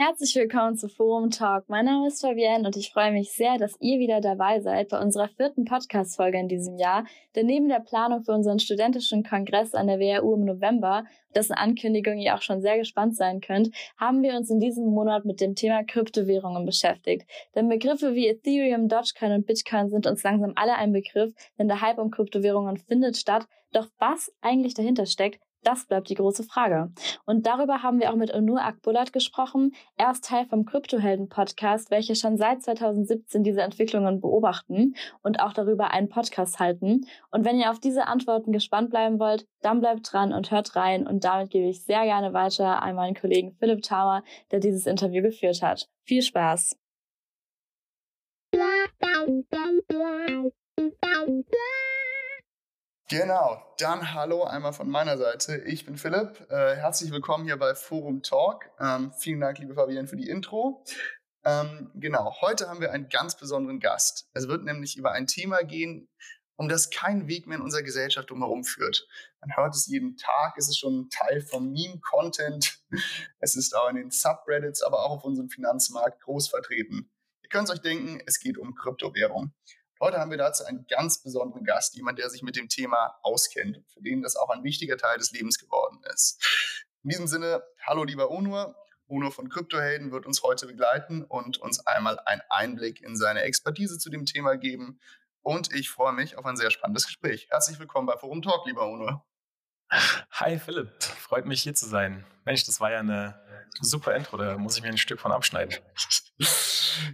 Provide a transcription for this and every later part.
Herzlich willkommen zu Forum Talk. Mein Name ist Fabienne und ich freue mich sehr, dass ihr wieder dabei seid bei unserer vierten Podcast-Folge in diesem Jahr. Denn neben der Planung für unseren studentischen Kongress an der WHU im November, dessen Ankündigung ihr auch schon sehr gespannt sein könnt, haben wir uns in diesem Monat mit dem Thema Kryptowährungen beschäftigt. Denn Begriffe wie Ethereum, Dogecoin und Bitcoin sind uns langsam alle ein Begriff, denn der Hype um Kryptowährungen findet statt. Doch was eigentlich dahinter steckt, das bleibt die große Frage. Und darüber haben wir auch mit Onur Akbulat gesprochen. Er ist Teil vom Kryptohelden-Podcast, welche schon seit 2017 diese Entwicklungen beobachten und auch darüber einen Podcast halten. Und wenn ihr auf diese Antworten gespannt bleiben wollt, dann bleibt dran und hört rein. Und damit gebe ich sehr gerne weiter an meinen Kollegen Philipp Tauer, der dieses Interview geführt hat. Viel Spaß! Genau, dann hallo einmal von meiner Seite. Ich bin Philipp. Äh, herzlich willkommen hier bei Forum Talk. Ähm, vielen Dank, liebe Fabienne, für die Intro. Ähm, genau, heute haben wir einen ganz besonderen Gast. Es wird nämlich über ein Thema gehen, um das kein Weg mehr in unserer Gesellschaft drumherum führt. Man hört es jeden Tag, es ist schon Teil vom Meme-Content. Es ist auch in den Subreddits, aber auch auf unserem Finanzmarkt groß vertreten. Ihr könnt euch denken, es geht um Kryptowährung. Heute haben wir dazu einen ganz besonderen Gast, jemand, der sich mit dem Thema auskennt und für den das auch ein wichtiger Teil des Lebens geworden ist. In diesem Sinne, hallo lieber Onur. Onur von Kryptohelden wird uns heute begleiten und uns einmal einen Einblick in seine Expertise zu dem Thema geben. Und ich freue mich auf ein sehr spannendes Gespräch. Herzlich willkommen bei Forum Talk, lieber Onur. Hi Philipp, freut mich hier zu sein. Mensch, das war ja eine super Intro, da muss ich mir ein Stück von abschneiden.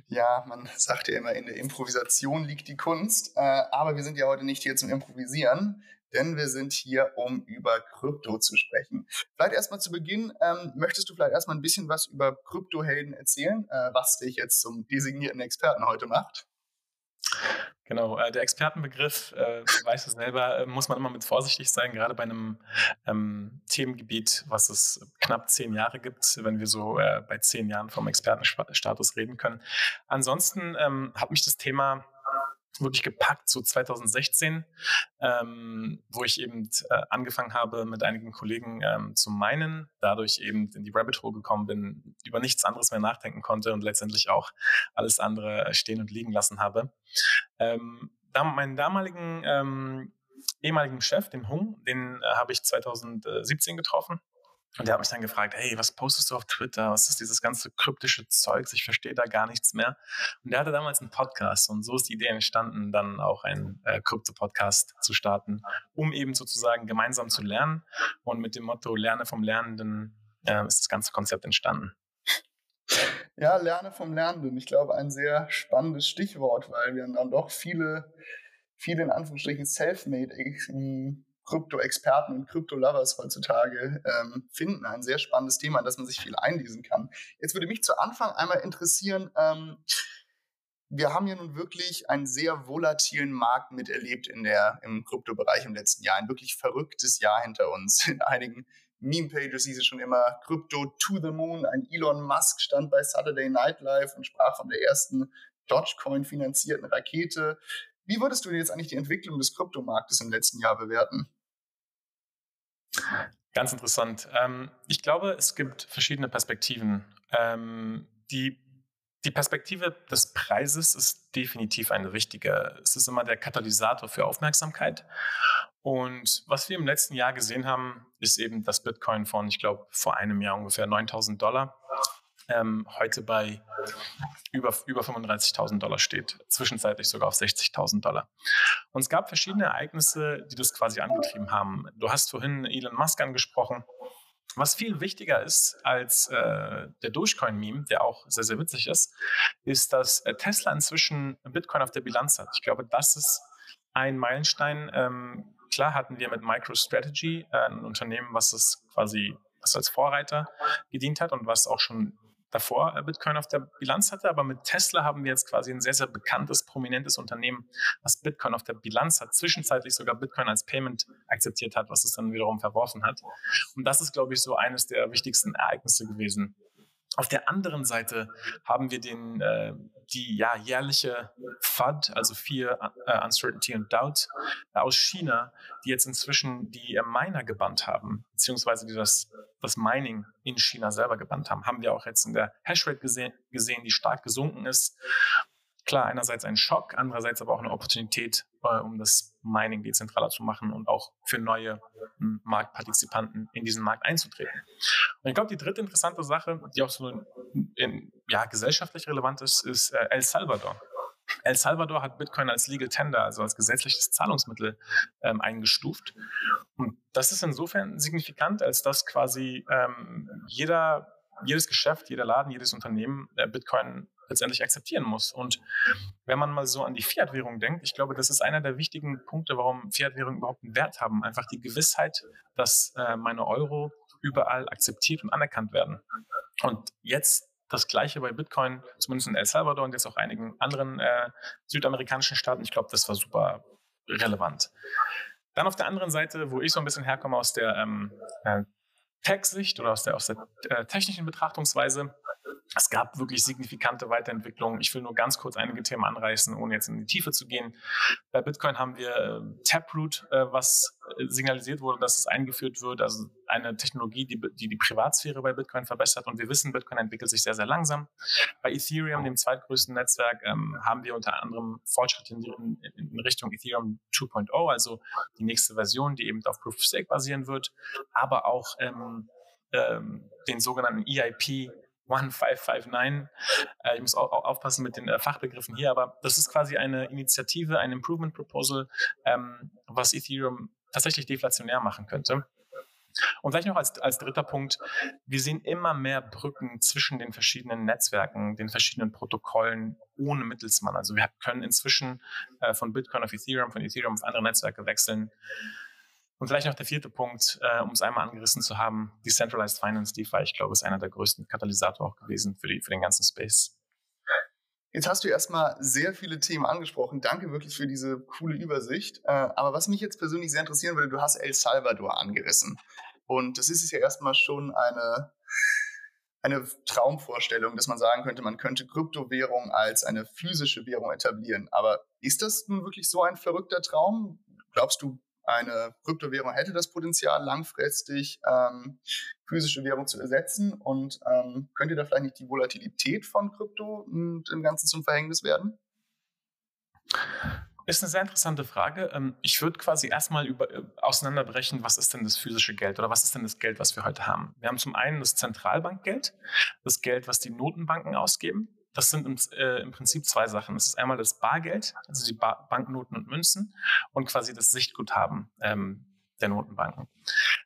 Ja, man sagt ja immer, in der Improvisation liegt die Kunst. Äh, aber wir sind ja heute nicht hier zum Improvisieren, denn wir sind hier, um über Krypto zu sprechen. Vielleicht erstmal zu Beginn, ähm, möchtest du vielleicht erstmal ein bisschen was über Kryptohelden erzählen, äh, was dich jetzt zum designierten Experten heute macht? Genau, äh, der Expertenbegriff, äh, weiß es selber, äh, muss man immer mit vorsichtig sein, gerade bei einem ähm, Themengebiet, was es knapp zehn Jahre gibt, wenn wir so äh, bei zehn Jahren vom Expertenstatus reden können. Ansonsten ähm, hat mich das Thema wirklich gepackt, so 2016, ähm, wo ich eben äh, angefangen habe, mit einigen Kollegen ähm, zu meinen, dadurch eben in die Rabbit Hole gekommen bin, über nichts anderes mehr nachdenken konnte und letztendlich auch alles andere stehen und liegen lassen habe. Ähm, da, meinen damaligen ähm, ehemaligen Chef, den Hung, den äh, habe ich 2017 getroffen und der hat mich dann gefragt, hey, was postest du auf Twitter? Was ist dieses ganze kryptische Zeugs? Ich verstehe da gar nichts mehr. Und der hatte damals einen Podcast und so ist die Idee entstanden, dann auch einen äh, Krypto-Podcast zu starten, um eben sozusagen gemeinsam zu lernen. Und mit dem Motto Lerne vom Lernenden äh, ist das ganze Konzept entstanden. Ja, Lerne vom Lernenden. Ich glaube, ein sehr spannendes Stichwort, weil wir dann doch viele, viele in Anführungsstrichen self-made Krypto-Experten und Krypto-Lovers heutzutage ähm, finden. Ein sehr spannendes Thema, in das man sich viel einlesen kann. Jetzt würde mich zu Anfang einmal interessieren, ähm, wir haben ja nun wirklich einen sehr volatilen Markt miterlebt in der, im Kryptobereich im letzten Jahr. Ein wirklich verrücktes Jahr hinter uns. In einigen Meme-Pages hieß es schon immer Krypto to the Moon. Ein Elon Musk stand bei Saturday Night Live und sprach von der ersten Dogecoin-finanzierten Rakete. Wie würdest du jetzt eigentlich die Entwicklung des Kryptomarktes im letzten Jahr bewerten? Ganz interessant. Ähm, ich glaube, es gibt verschiedene Perspektiven. Ähm, die, die Perspektive des Preises ist definitiv eine wichtige. Es ist immer der Katalysator für Aufmerksamkeit. Und was wir im letzten Jahr gesehen haben, ist eben das Bitcoin von, ich glaube, vor einem Jahr ungefähr 9000 Dollar ähm, heute bei über, über 35.000 Dollar steht, zwischenzeitlich sogar auf 60.000 Dollar. Und es gab verschiedene Ereignisse, die das quasi angetrieben haben. Du hast vorhin Elon Musk angesprochen. Was viel wichtiger ist als äh, der Dogecoin-Meme, der auch sehr, sehr witzig ist, ist, dass äh, Tesla inzwischen Bitcoin auf der Bilanz hat. Ich glaube, das ist ein Meilenstein. Ähm, klar hatten wir mit MicroStrategy äh, ein Unternehmen, was es quasi was als Vorreiter gedient hat und was auch schon davor äh, Bitcoin auf der Bilanz hatte. Aber mit Tesla haben wir jetzt quasi ein sehr, sehr bekanntes, prominentes Unternehmen, was Bitcoin auf der Bilanz hat, zwischenzeitlich sogar Bitcoin als Payment akzeptiert hat, was es dann wiederum verworfen hat. Und das ist, glaube ich, so eines der wichtigsten Ereignisse gewesen. Auf der anderen Seite haben wir den, äh, die ja, jährliche FUD, also Fear, uh, Uncertainty und Doubt aus China, die jetzt inzwischen die äh, Miner gebannt haben, beziehungsweise die das, das Mining in China selber gebannt haben. Haben wir auch jetzt in der Hashrate gesehen, gesehen die stark gesunken ist klar, einerseits ein Schock, andererseits aber auch eine Opportunität, äh, um das Mining dezentraler zu machen und auch für neue hm, Marktpartizipanten in diesen Markt einzutreten. Und ich glaube, die dritte interessante Sache, die auch so in, ja, gesellschaftlich relevant ist, ist äh, El Salvador. El Salvador hat Bitcoin als Legal Tender, also als gesetzliches Zahlungsmittel ähm, eingestuft. Und das ist insofern signifikant, als dass quasi ähm, jeder, jedes Geschäft, jeder Laden, jedes Unternehmen äh, Bitcoin letztendlich akzeptieren muss. Und wenn man mal so an die Fiat-Währung denkt, ich glaube, das ist einer der wichtigen Punkte, warum Fiat-Währungen überhaupt einen Wert haben. Einfach die Gewissheit, dass äh, meine Euro überall akzeptiert und anerkannt werden. Und jetzt das Gleiche bei Bitcoin, zumindest in El Salvador und jetzt auch einigen anderen äh, südamerikanischen Staaten. Ich glaube, das war super relevant. Dann auf der anderen Seite, wo ich so ein bisschen herkomme aus der ähm, äh, Tech-Sicht oder aus der, aus der äh, technischen Betrachtungsweise, es gab wirklich signifikante Weiterentwicklungen. Ich will nur ganz kurz einige Themen anreißen, ohne jetzt in die Tiefe zu gehen. Bei Bitcoin haben wir äh, Taproot, äh, was äh, signalisiert wurde, dass es eingeführt wird, also eine Technologie, die, die die Privatsphäre bei Bitcoin verbessert. Und wir wissen, Bitcoin entwickelt sich sehr, sehr langsam. Bei Ethereum, dem zweitgrößten Netzwerk, ähm, haben wir unter anderem Fortschritte in, in, Richtung Ethereum 2.0, also die nächste Version, die eben auf Proof of Stake basieren wird, aber auch ähm, ähm, den sogenannten EIP 1559. Äh, ich muss auch, auch, aufpassen mit den äh, Fachbegriffen hier, aber das ist quasi eine Initiative, ein Improvement Proposal, ähm, was Ethereum tatsächlich deflationär machen könnte. Und vielleicht noch als, als dritter Punkt, wir sehen immer mehr Brücken zwischen den verschiedenen Netzwerken, den verschiedenen Protokollen ohne Mittelsmann. Also wir können inzwischen äh, von Bitcoin auf Ethereum, von Ethereum auf andere Netzwerke wechseln. Und vielleicht noch der vierte Punkt, äh, um es einmal angerissen zu haben, Decentralized Finance DeFi, ich glaube, ist einer der größten Katalysatoren auch gewesen für, die, für den ganzen Space. Jetzt hast du erstmal sehr viele Themen angesprochen. Danke wirklich für diese coole Übersicht. Äh, aber was mich jetzt persönlich sehr interessieren würde, du hast El Salvador angerissen. Und das ist ja erstmal schon eine, eine Traumvorstellung, dass man sagen könnte, man könnte Kryptowährung als eine physische Währung etablieren. Aber ist das nun wirklich so ein verrückter Traum? Glaubst du, eine Kryptowährung hätte das Potenzial, langfristig ähm, physische Währung zu ersetzen und ähm, könnte da vielleicht nicht die Volatilität von Krypto und im Ganzen zum Verhängnis werden? Ist eine sehr interessante Frage. Ähm, ich würde quasi erstmal über, äh, auseinanderbrechen, was ist denn das physische Geld oder was ist denn das Geld, was wir heute haben? Wir haben zum einen das Zentralbankgeld, das Geld, was die Notenbanken ausgeben. Das sind im, äh, im, Prinzip zwei Sachen. Das ist einmal das Bargeld, also die ba Banknoten und Münzen und quasi das Sichtguthaben ähm, der Notenbanken.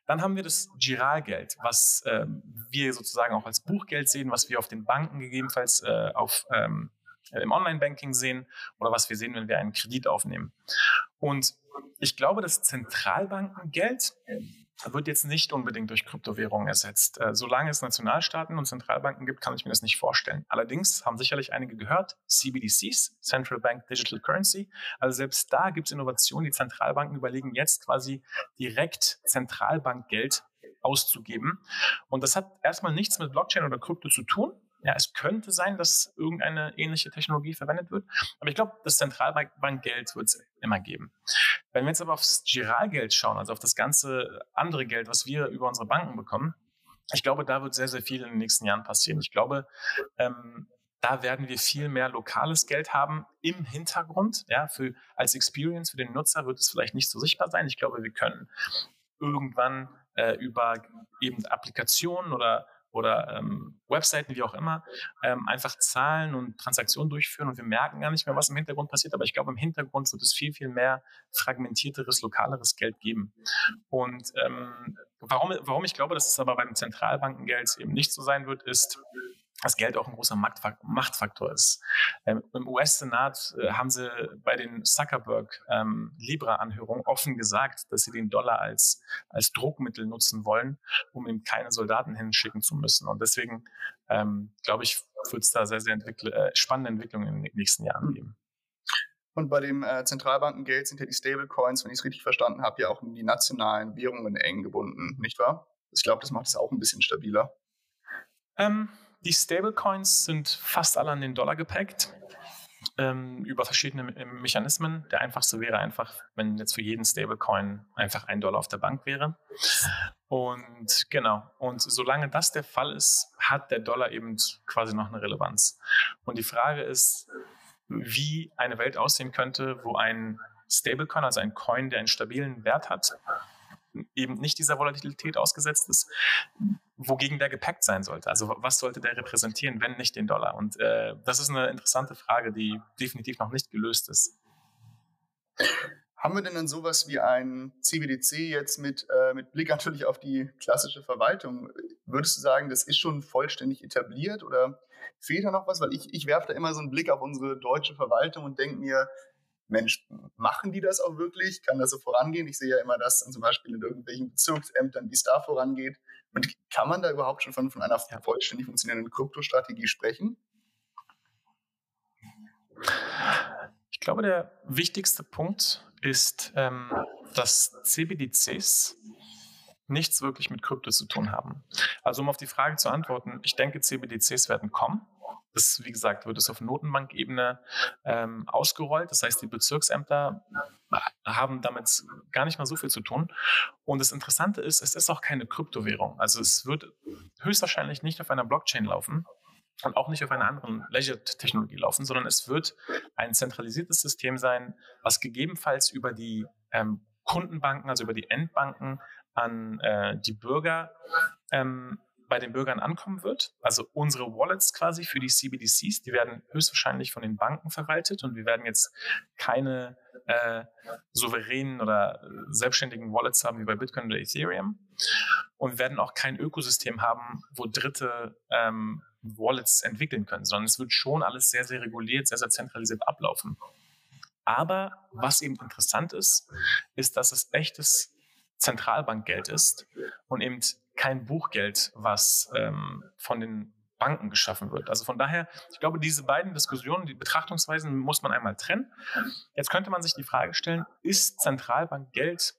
Dann haben wir das Giralgeld, was äh, wir sozusagen auch als Buchgeld sehen, was wir auf den Banken gegebenenfalls äh, auf, ähm, im Online-Banking sehen oder was wir sehen, wenn wir einen Kredit aufnehmen. Und ich glaube, das Zentralbankengeld wird jetzt nicht unbedingt durch Kryptowährungen ersetzt. Äh, solange es Nationalstaaten und Zentralbanken gibt, kann ich mir das nicht vorstellen. Allerdings haben sicherlich einige gehört, CBDCs, Central Bank Digital Currency. Also selbst da gibt es Innovationen. Die Zentralbanken überlegen jetzt quasi direkt Zentralbankgeld auszugeben. Und das hat erstmal nichts mit Blockchain oder Krypto zu tun, ja, es könnte sein, dass irgendeine ähnliche Technologie verwendet wird. Aber ich glaube, das Zentralbankgeld wird es immer geben. Wenn wir jetzt aber aufs Giralgeld schauen, also auf das ganze andere Geld, was wir über unsere Banken bekommen, ich glaube, da wird sehr, sehr viel in den nächsten Jahren passieren. Ich glaube, ähm, da werden wir viel mehr lokales Geld haben im Hintergrund. Ja, für, als Experience für den Nutzer wird es vielleicht nicht so sichtbar sein. Ich glaube, wir können irgendwann äh, über eben Applikationen oder oder ähm, Webseiten, wie auch immer, ähm, einfach Zahlen und Transaktionen durchführen und wir merken gar nicht mehr, was im Hintergrund passiert. Aber ich glaube, im Hintergrund wird es viel, viel mehr fragmentierteres, lokaleres Geld geben. Und ähm, warum, warum ich glaube, dass es aber beim Zentralbankengeld eben nicht so sein wird, ist, dass Geld auch ein großer Machtfaktor ist. Ähm, Im US-Senat äh, haben sie bei den Zuckerberg-Libra-Anhörungen ähm, offen gesagt, dass sie den Dollar als, als Druckmittel nutzen wollen, um eben keine Soldaten hinschicken zu müssen. Und deswegen, ähm, glaube ich, wird es da sehr, sehr entwickle, äh, spannende Entwicklungen in den nächsten Jahren geben. Und bei dem äh, Zentralbankengeld sind ja die Stablecoins, wenn ich es richtig verstanden habe, ja auch in die nationalen Währungen eng gebunden, nicht wahr? Ich glaube, das macht es auch ein bisschen stabiler. Ähm, die Stablecoins sind fast alle an den Dollar gepackt ähm, über verschiedene Me Mechanismen. Der einfachste wäre einfach, wenn jetzt für jeden Stablecoin einfach ein Dollar auf der Bank wäre. Und genau, und solange das der Fall ist, hat der Dollar eben quasi noch eine Relevanz. Und die Frage ist, wie eine Welt aussehen könnte, wo ein Stablecoin, also ein Coin, der einen stabilen Wert hat, eben nicht dieser Volatilität ausgesetzt ist, wogegen der gepackt sein sollte. Also was sollte der repräsentieren, wenn nicht den Dollar? Und äh, das ist eine interessante Frage, die definitiv noch nicht gelöst ist. Haben wir denn dann sowas wie ein CBDC jetzt mit, äh, mit Blick natürlich auf die klassische Verwaltung? Würdest du sagen, das ist schon vollständig etabliert oder fehlt da noch was? Weil ich, ich werfe da immer so einen Blick auf unsere deutsche Verwaltung und denke mir, Mensch, machen die das auch wirklich? Kann das so vorangehen? Ich sehe ja immer, dass zum Beispiel in irgendwelchen Bezirksämtern, wie es da vorangeht. Und kann man da überhaupt schon von, von einer vollständig funktionierenden Kryptostrategie sprechen? Ich glaube, der wichtigste Punkt ist, ähm, dass CBDCs nichts wirklich mit Krypto zu tun haben. Also um auf die Frage zu antworten, ich denke, CBDCs werden kommen. Das, wie gesagt, wird es auf Notenbankebene ähm, ausgerollt. Das heißt, die Bezirksämter haben damit gar nicht mal so viel zu tun. Und das Interessante ist, es ist auch keine Kryptowährung. Also es wird höchstwahrscheinlich nicht auf einer Blockchain laufen und auch nicht auf einer anderen Ledger-Technologie laufen, sondern es wird ein zentralisiertes System sein, was gegebenenfalls über die ähm, Kundenbanken, also über die Endbanken an äh, die Bürger ähm, bei den Bürgern ankommen wird. Also unsere Wallets quasi für die CBDCs, die werden höchstwahrscheinlich von den Banken verwaltet und wir werden jetzt keine äh, souveränen oder selbstständigen Wallets haben wie bei Bitcoin oder Ethereum und wir werden auch kein Ökosystem haben, wo Dritte ähm, Wallets entwickeln können, sondern es wird schon alles sehr, sehr reguliert, sehr, sehr zentralisiert ablaufen. Aber was eben interessant ist, ist, dass es echtes Zentralbankgeld ist und eben kein Buchgeld, was ähm, von den Banken geschaffen wird. Also von daher, ich glaube, diese beiden Diskussionen, die Betrachtungsweisen muss man einmal trennen. Jetzt könnte man sich die Frage stellen, ist Zentralbankgeld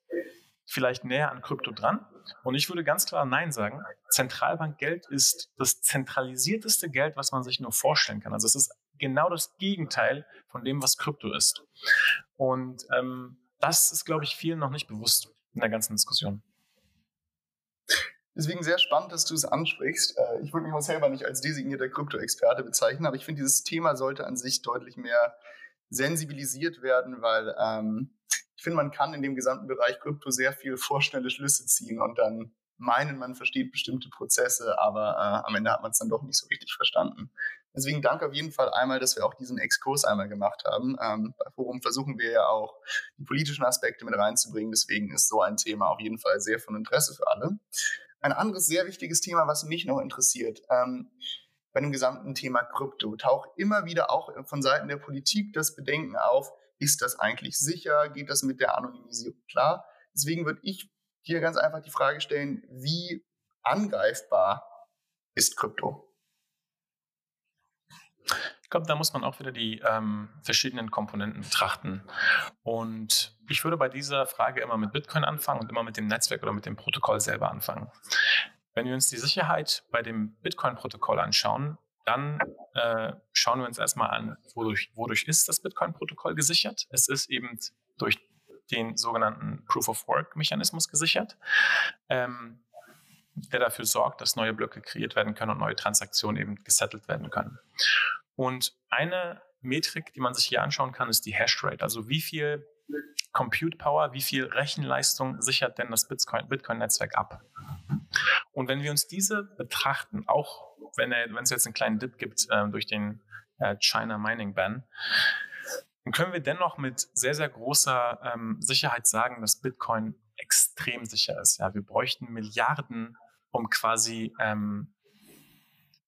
vielleicht näher an Krypto dran? Und ich würde ganz klar Nein sagen. Zentralbankgeld ist das zentralisierteste Geld, was man sich nur vorstellen kann. Also es ist genau das Gegenteil von dem, was Krypto ist. Und ähm, das ist, glaube ich, vielen noch nicht bewusst in der ganzen Diskussion. Deswegen sehr spannend, dass du es ansprichst. Äh, ich würde mich auch selber nicht als designierter Krypto-Experte bezeichnen, aber ich finde, dieses Thema sollte an sich deutlich mehr sensibilisiert werden, weil ähm, ich finde, man kann in dem gesamten Bereich Krypto sehr viel vorschnelle Schlüsse ziehen und dann meinen, man versteht bestimmte Prozesse, aber äh, am Ende hat man es dann doch nicht so richtig verstanden. Deswegen danke auf jeden Fall einmal, dass wir auch diesen Exkurs einmal gemacht haben. Ähm, bei Forum versuchen wir ja auch die politischen Aspekte mit reinzubringen. Deswegen ist so ein Thema auf jeden Fall sehr von Interesse für alle. Ein anderes sehr wichtiges Thema, was mich noch interessiert, ähm, bei dem gesamten Thema Krypto taucht immer wieder auch von Seiten der Politik das Bedenken auf, ist das eigentlich sicher? Geht das mit der Anonymisierung klar? Deswegen würde ich hier ganz einfach die Frage stellen, wie angreifbar ist Krypto? Ich glaube, da muss man auch wieder die ähm, verschiedenen Komponenten betrachten. Und ich würde bei dieser Frage immer mit Bitcoin anfangen und immer mit dem Netzwerk oder mit dem Protokoll selber anfangen. Wenn wir uns die Sicherheit bei dem Bitcoin-Protokoll anschauen, dann äh, schauen wir uns erstmal an, wodurch, wodurch ist das Bitcoin-Protokoll gesichert. Es ist eben durch den sogenannten Proof-of-Work-Mechanismus gesichert. Ähm, der dafür sorgt, dass neue Blöcke kreiert werden können und neue Transaktionen eben gesettelt werden können. Und eine Metrik, die man sich hier anschauen kann, ist die Hashrate. Also wie viel Compute Power, wie viel Rechenleistung sichert denn das Bitcoin-Netzwerk ab? Und wenn wir uns diese betrachten, auch wenn, es jetzt einen kleinen Dip gibt äh, durch den äh, China Mining Ban, dann können wir dennoch mit sehr, sehr großer ähm, Sicherheit sagen, dass Bitcoin extrem sicher ist. Ja, wir bräuchten Milliarden, um quasi ähm,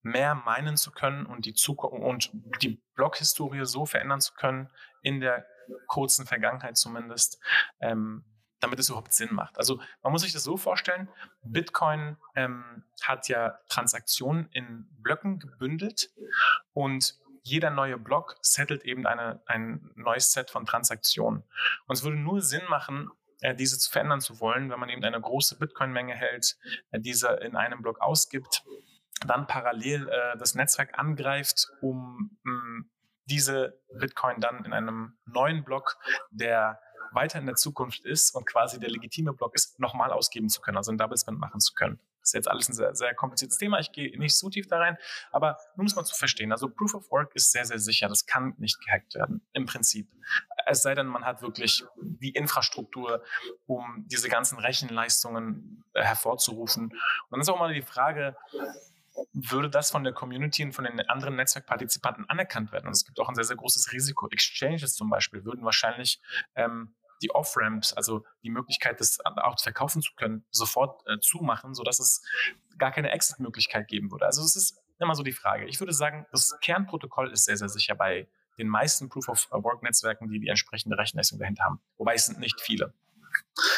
mehr meinen zu können und die Zukunft und die Blockhistorie so verändern zu können, in der kurzen Vergangenheit zumindest, ähm, damit es überhaupt Sinn macht. Also man muss sich das so vorstellen, Bitcoin ähm, hat ja Transaktionen in Blöcken gebündelt und jeder neue Block settelt eben eine, ein neues Set von Transaktionen. Und es würde nur Sinn machen, äh, diese zu verändern zu wollen, wenn man eben eine große Bitcoin-Menge hält, äh, diese in einem Block ausgibt dann parallel äh, das Netzwerk angreift, um mh, hm, diese Bitcoin dann in einem neuen Block, der weiter in der Zukunft ist und quasi der legitime Block ist, nochmal ausgeben zu können, also ein Double Spend machen zu können. Das ist jetzt alles ein sehr, sehr kompliziertes Thema. Ich gehe nicht so tief da rein, aber nur muss man zu verstehen. Also Proof of Work ist sehr, sehr sicher. Das kann nicht gehackt werden, im Prinzip. Es sei denn, man hat wirklich die Infrastruktur, um diese ganzen Rechenleistungen äh, hervorzurufen. Und dann ist auch mal die Frage, würde das von der Community und von den anderen Netzwerkpartizipanten anerkannt werden? Und es gibt auch ein sehr, sehr großes Risiko. Exchanges zum Beispiel würden wahrscheinlich ähm, die Off-Ramps, also die Möglichkeit, das auch verkaufen zu können, sofort äh, zumachen, sodass es gar keine Exit-Möglichkeit geben würde. Also es ist immer so die Frage. Ich würde sagen, das Kernprotokoll ist sehr, sehr sicher bei den meisten Proof-of-Work-Netzwerken, die die entsprechende Rechenleistung dahinter haben. Wobei es sind nicht viele.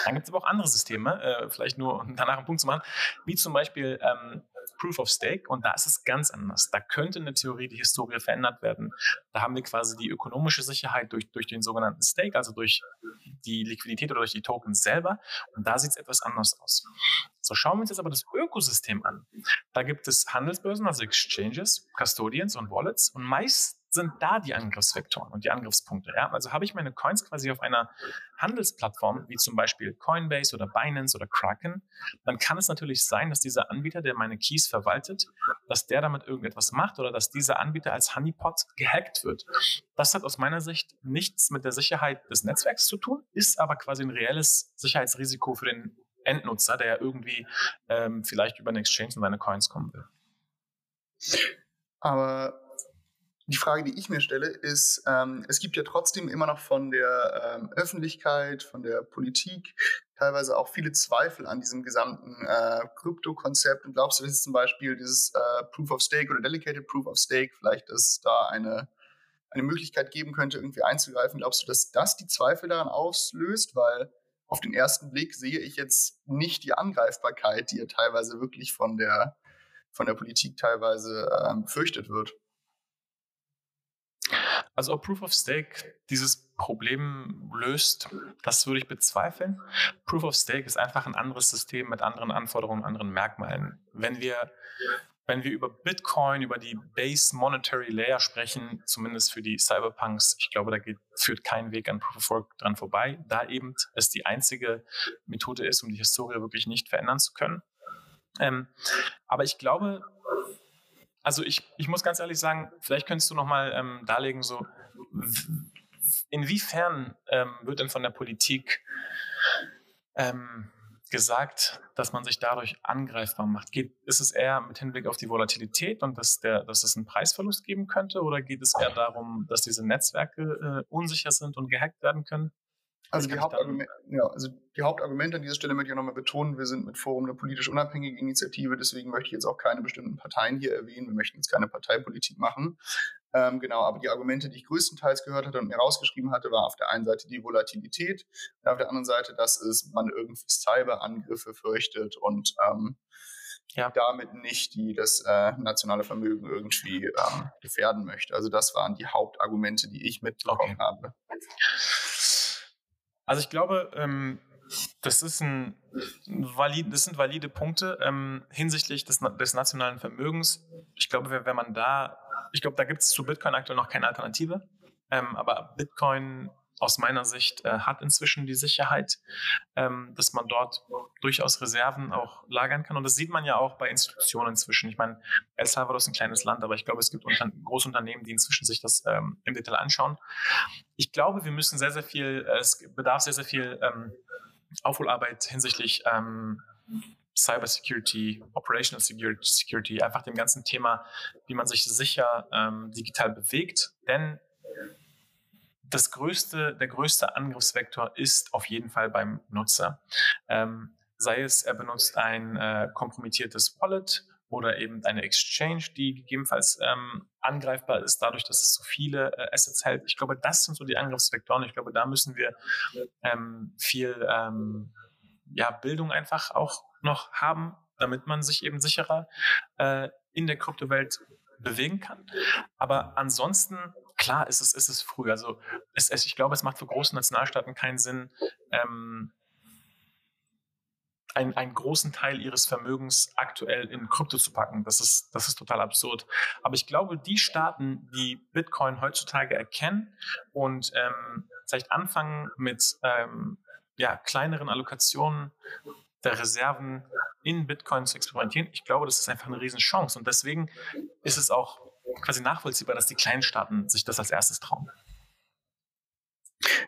Dann gibt es aber auch andere Systeme, äh, vielleicht nur um danach einen Punkt zu machen, wie zum Beispiel ähm, Proof of Stake. Und da ist es ganz anders. Da könnte in der Theorie die Historie verändert werden. Da haben wir quasi die ökonomische Sicherheit durch, durch den sogenannten Stake, also durch die Liquidität oder durch die Tokens selber. Und da sieht es etwas anders aus. So schauen wir uns jetzt aber das Ökosystem an. Da gibt es Handelsbörsen, also Exchanges, Custodians und Wallets. Und meist sind da die Angriffsvektoren und die Angriffspunkte. Ja? Also habe ich meine Coins quasi auf einer Handelsplattform, wie zum Beispiel Coinbase oder Binance oder Kraken, dann kann es natürlich sein, dass dieser Anbieter, der meine Keys verwaltet, dass der damit irgendetwas macht oder dass dieser Anbieter als Honeypot gehackt wird. Das hat aus meiner Sicht nichts mit der Sicherheit des Netzwerks zu tun, ist aber quasi ein reelles Sicherheitsrisiko für den Endnutzer, der ja irgendwie ähm, vielleicht über eine Exchange in seine Coins kommen will. Aber die Frage, die ich mir stelle, ist, ähm, es gibt ja trotzdem immer noch von der ähm, Öffentlichkeit, von der Politik teilweise auch viele Zweifel an diesem gesamten äh, Krypto-Konzept. Und glaubst du, dass zum Beispiel dieses äh, Proof of Stake oder Delegated Proof of Stake vielleicht, dass es da eine, eine Möglichkeit geben könnte, irgendwie einzugreifen? Glaubst du, dass das die Zweifel daran auslöst? Weil auf den ersten Blick sehe ich jetzt nicht die Angreifbarkeit, die ja teilweise wirklich von der, von der Politik teilweise äh, befürchtet wird. Also ob Proof of Stake dieses Problem löst, das würde ich bezweifeln. Proof of Stake ist einfach ein anderes System mit anderen Anforderungen, anderen Merkmalen. Wenn wir, wenn wir über Bitcoin, über die Base Monetary Layer sprechen, zumindest für die Cyberpunks, ich glaube, da geht, führt kein Weg an Proof of Work dran vorbei, da eben es die einzige Methode ist, um die Historie wirklich nicht verändern zu können. Ähm, aber ich glaube, also ich, ich muss ganz ehrlich sagen, vielleicht könntest du nochmal ähm, darlegen, so inwiefern ähm, wird denn von der Politik ähm, gesagt, dass man sich dadurch angreifbar macht? Geht, ist es eher mit Hinblick auf die Volatilität und dass, der, dass es einen Preisverlust geben könnte oder geht es eher darum, dass diese Netzwerke äh, unsicher sind und gehackt werden können? Also die, Hauptargument, ja, also die Hauptargumente an dieser Stelle möchte ich nochmal betonen, wir sind mit Forum eine politisch unabhängige Initiative, deswegen möchte ich jetzt auch keine bestimmten Parteien hier erwähnen, wir möchten jetzt keine Parteipolitik machen. Ähm, genau, aber die Argumente, die ich größtenteils gehört hatte und mir rausgeschrieben hatte, war auf der einen Seite die Volatilität und auf der anderen Seite, dass es man irgendwie Cyberangriffe fürchtet und ähm, ja. damit nicht die das äh, nationale Vermögen irgendwie ähm, gefährden möchte. Also das waren die Hauptargumente, die ich mitbekommen okay. habe. Also ich glaube, ähm, das, ist ein valid, das sind valide Punkte ähm, hinsichtlich des, des, nationalen Vermögens. Ich glaube, wenn man da, ich glaube, da gibt es zu Bitcoin aktuell noch keine Alternative. Ähm, aber Bitcoin aus meiner Sicht äh, hat inzwischen die Sicherheit, ähm, dass man dort durchaus Reserven auch lagern kann. Und das sieht man ja auch bei Institutionen inzwischen. Ich meine, El Salvador ist ein kleines Land, aber ich glaube, es gibt unter große Unternehmen, die inzwischen sich das ähm, im Detail anschauen. Ich glaube, wir müssen sehr, sehr viel, äh, es bedarf sehr, sehr viel ähm, Aufholarbeit hinsichtlich ähm, Cybersecurity, Operational Security, einfach dem ganzen Thema, wie man sich sicher ähm, digital bewegt. Denn das größte, der größte Angriffsvektor ist auf jeden Fall beim Nutzer. Ähm, sei es, er benutzt ein äh, kompromittiertes Wallet oder eben eine Exchange, die gegebenenfalls ähm, angreifbar ist, dadurch, dass es so viele äh, Assets hält. Ich glaube, das sind so die Angriffsvektoren. Ich glaube, da müssen wir ähm, viel ähm, ja, Bildung einfach auch noch haben, damit man sich eben sicherer äh, in der Kryptowelt bewegen kann. Aber ansonsten klar ist es, ist es früh. Also es, es, ich glaube, es macht für große Nationalstaaten keinen Sinn, ähm, einen, einen großen Teil ihres Vermögens aktuell in Krypto zu packen. Das ist, das ist total absurd. Aber ich glaube, die Staaten, die Bitcoin heutzutage erkennen und ähm, vielleicht anfangen mit ähm, ja, kleineren Allokationen der Reserven in Bitcoin zu experimentieren, ich glaube, das ist einfach eine Riesenchance. Und deswegen ist es auch quasi nachvollziehbar, dass die kleinen Staaten sich das als erstes trauen.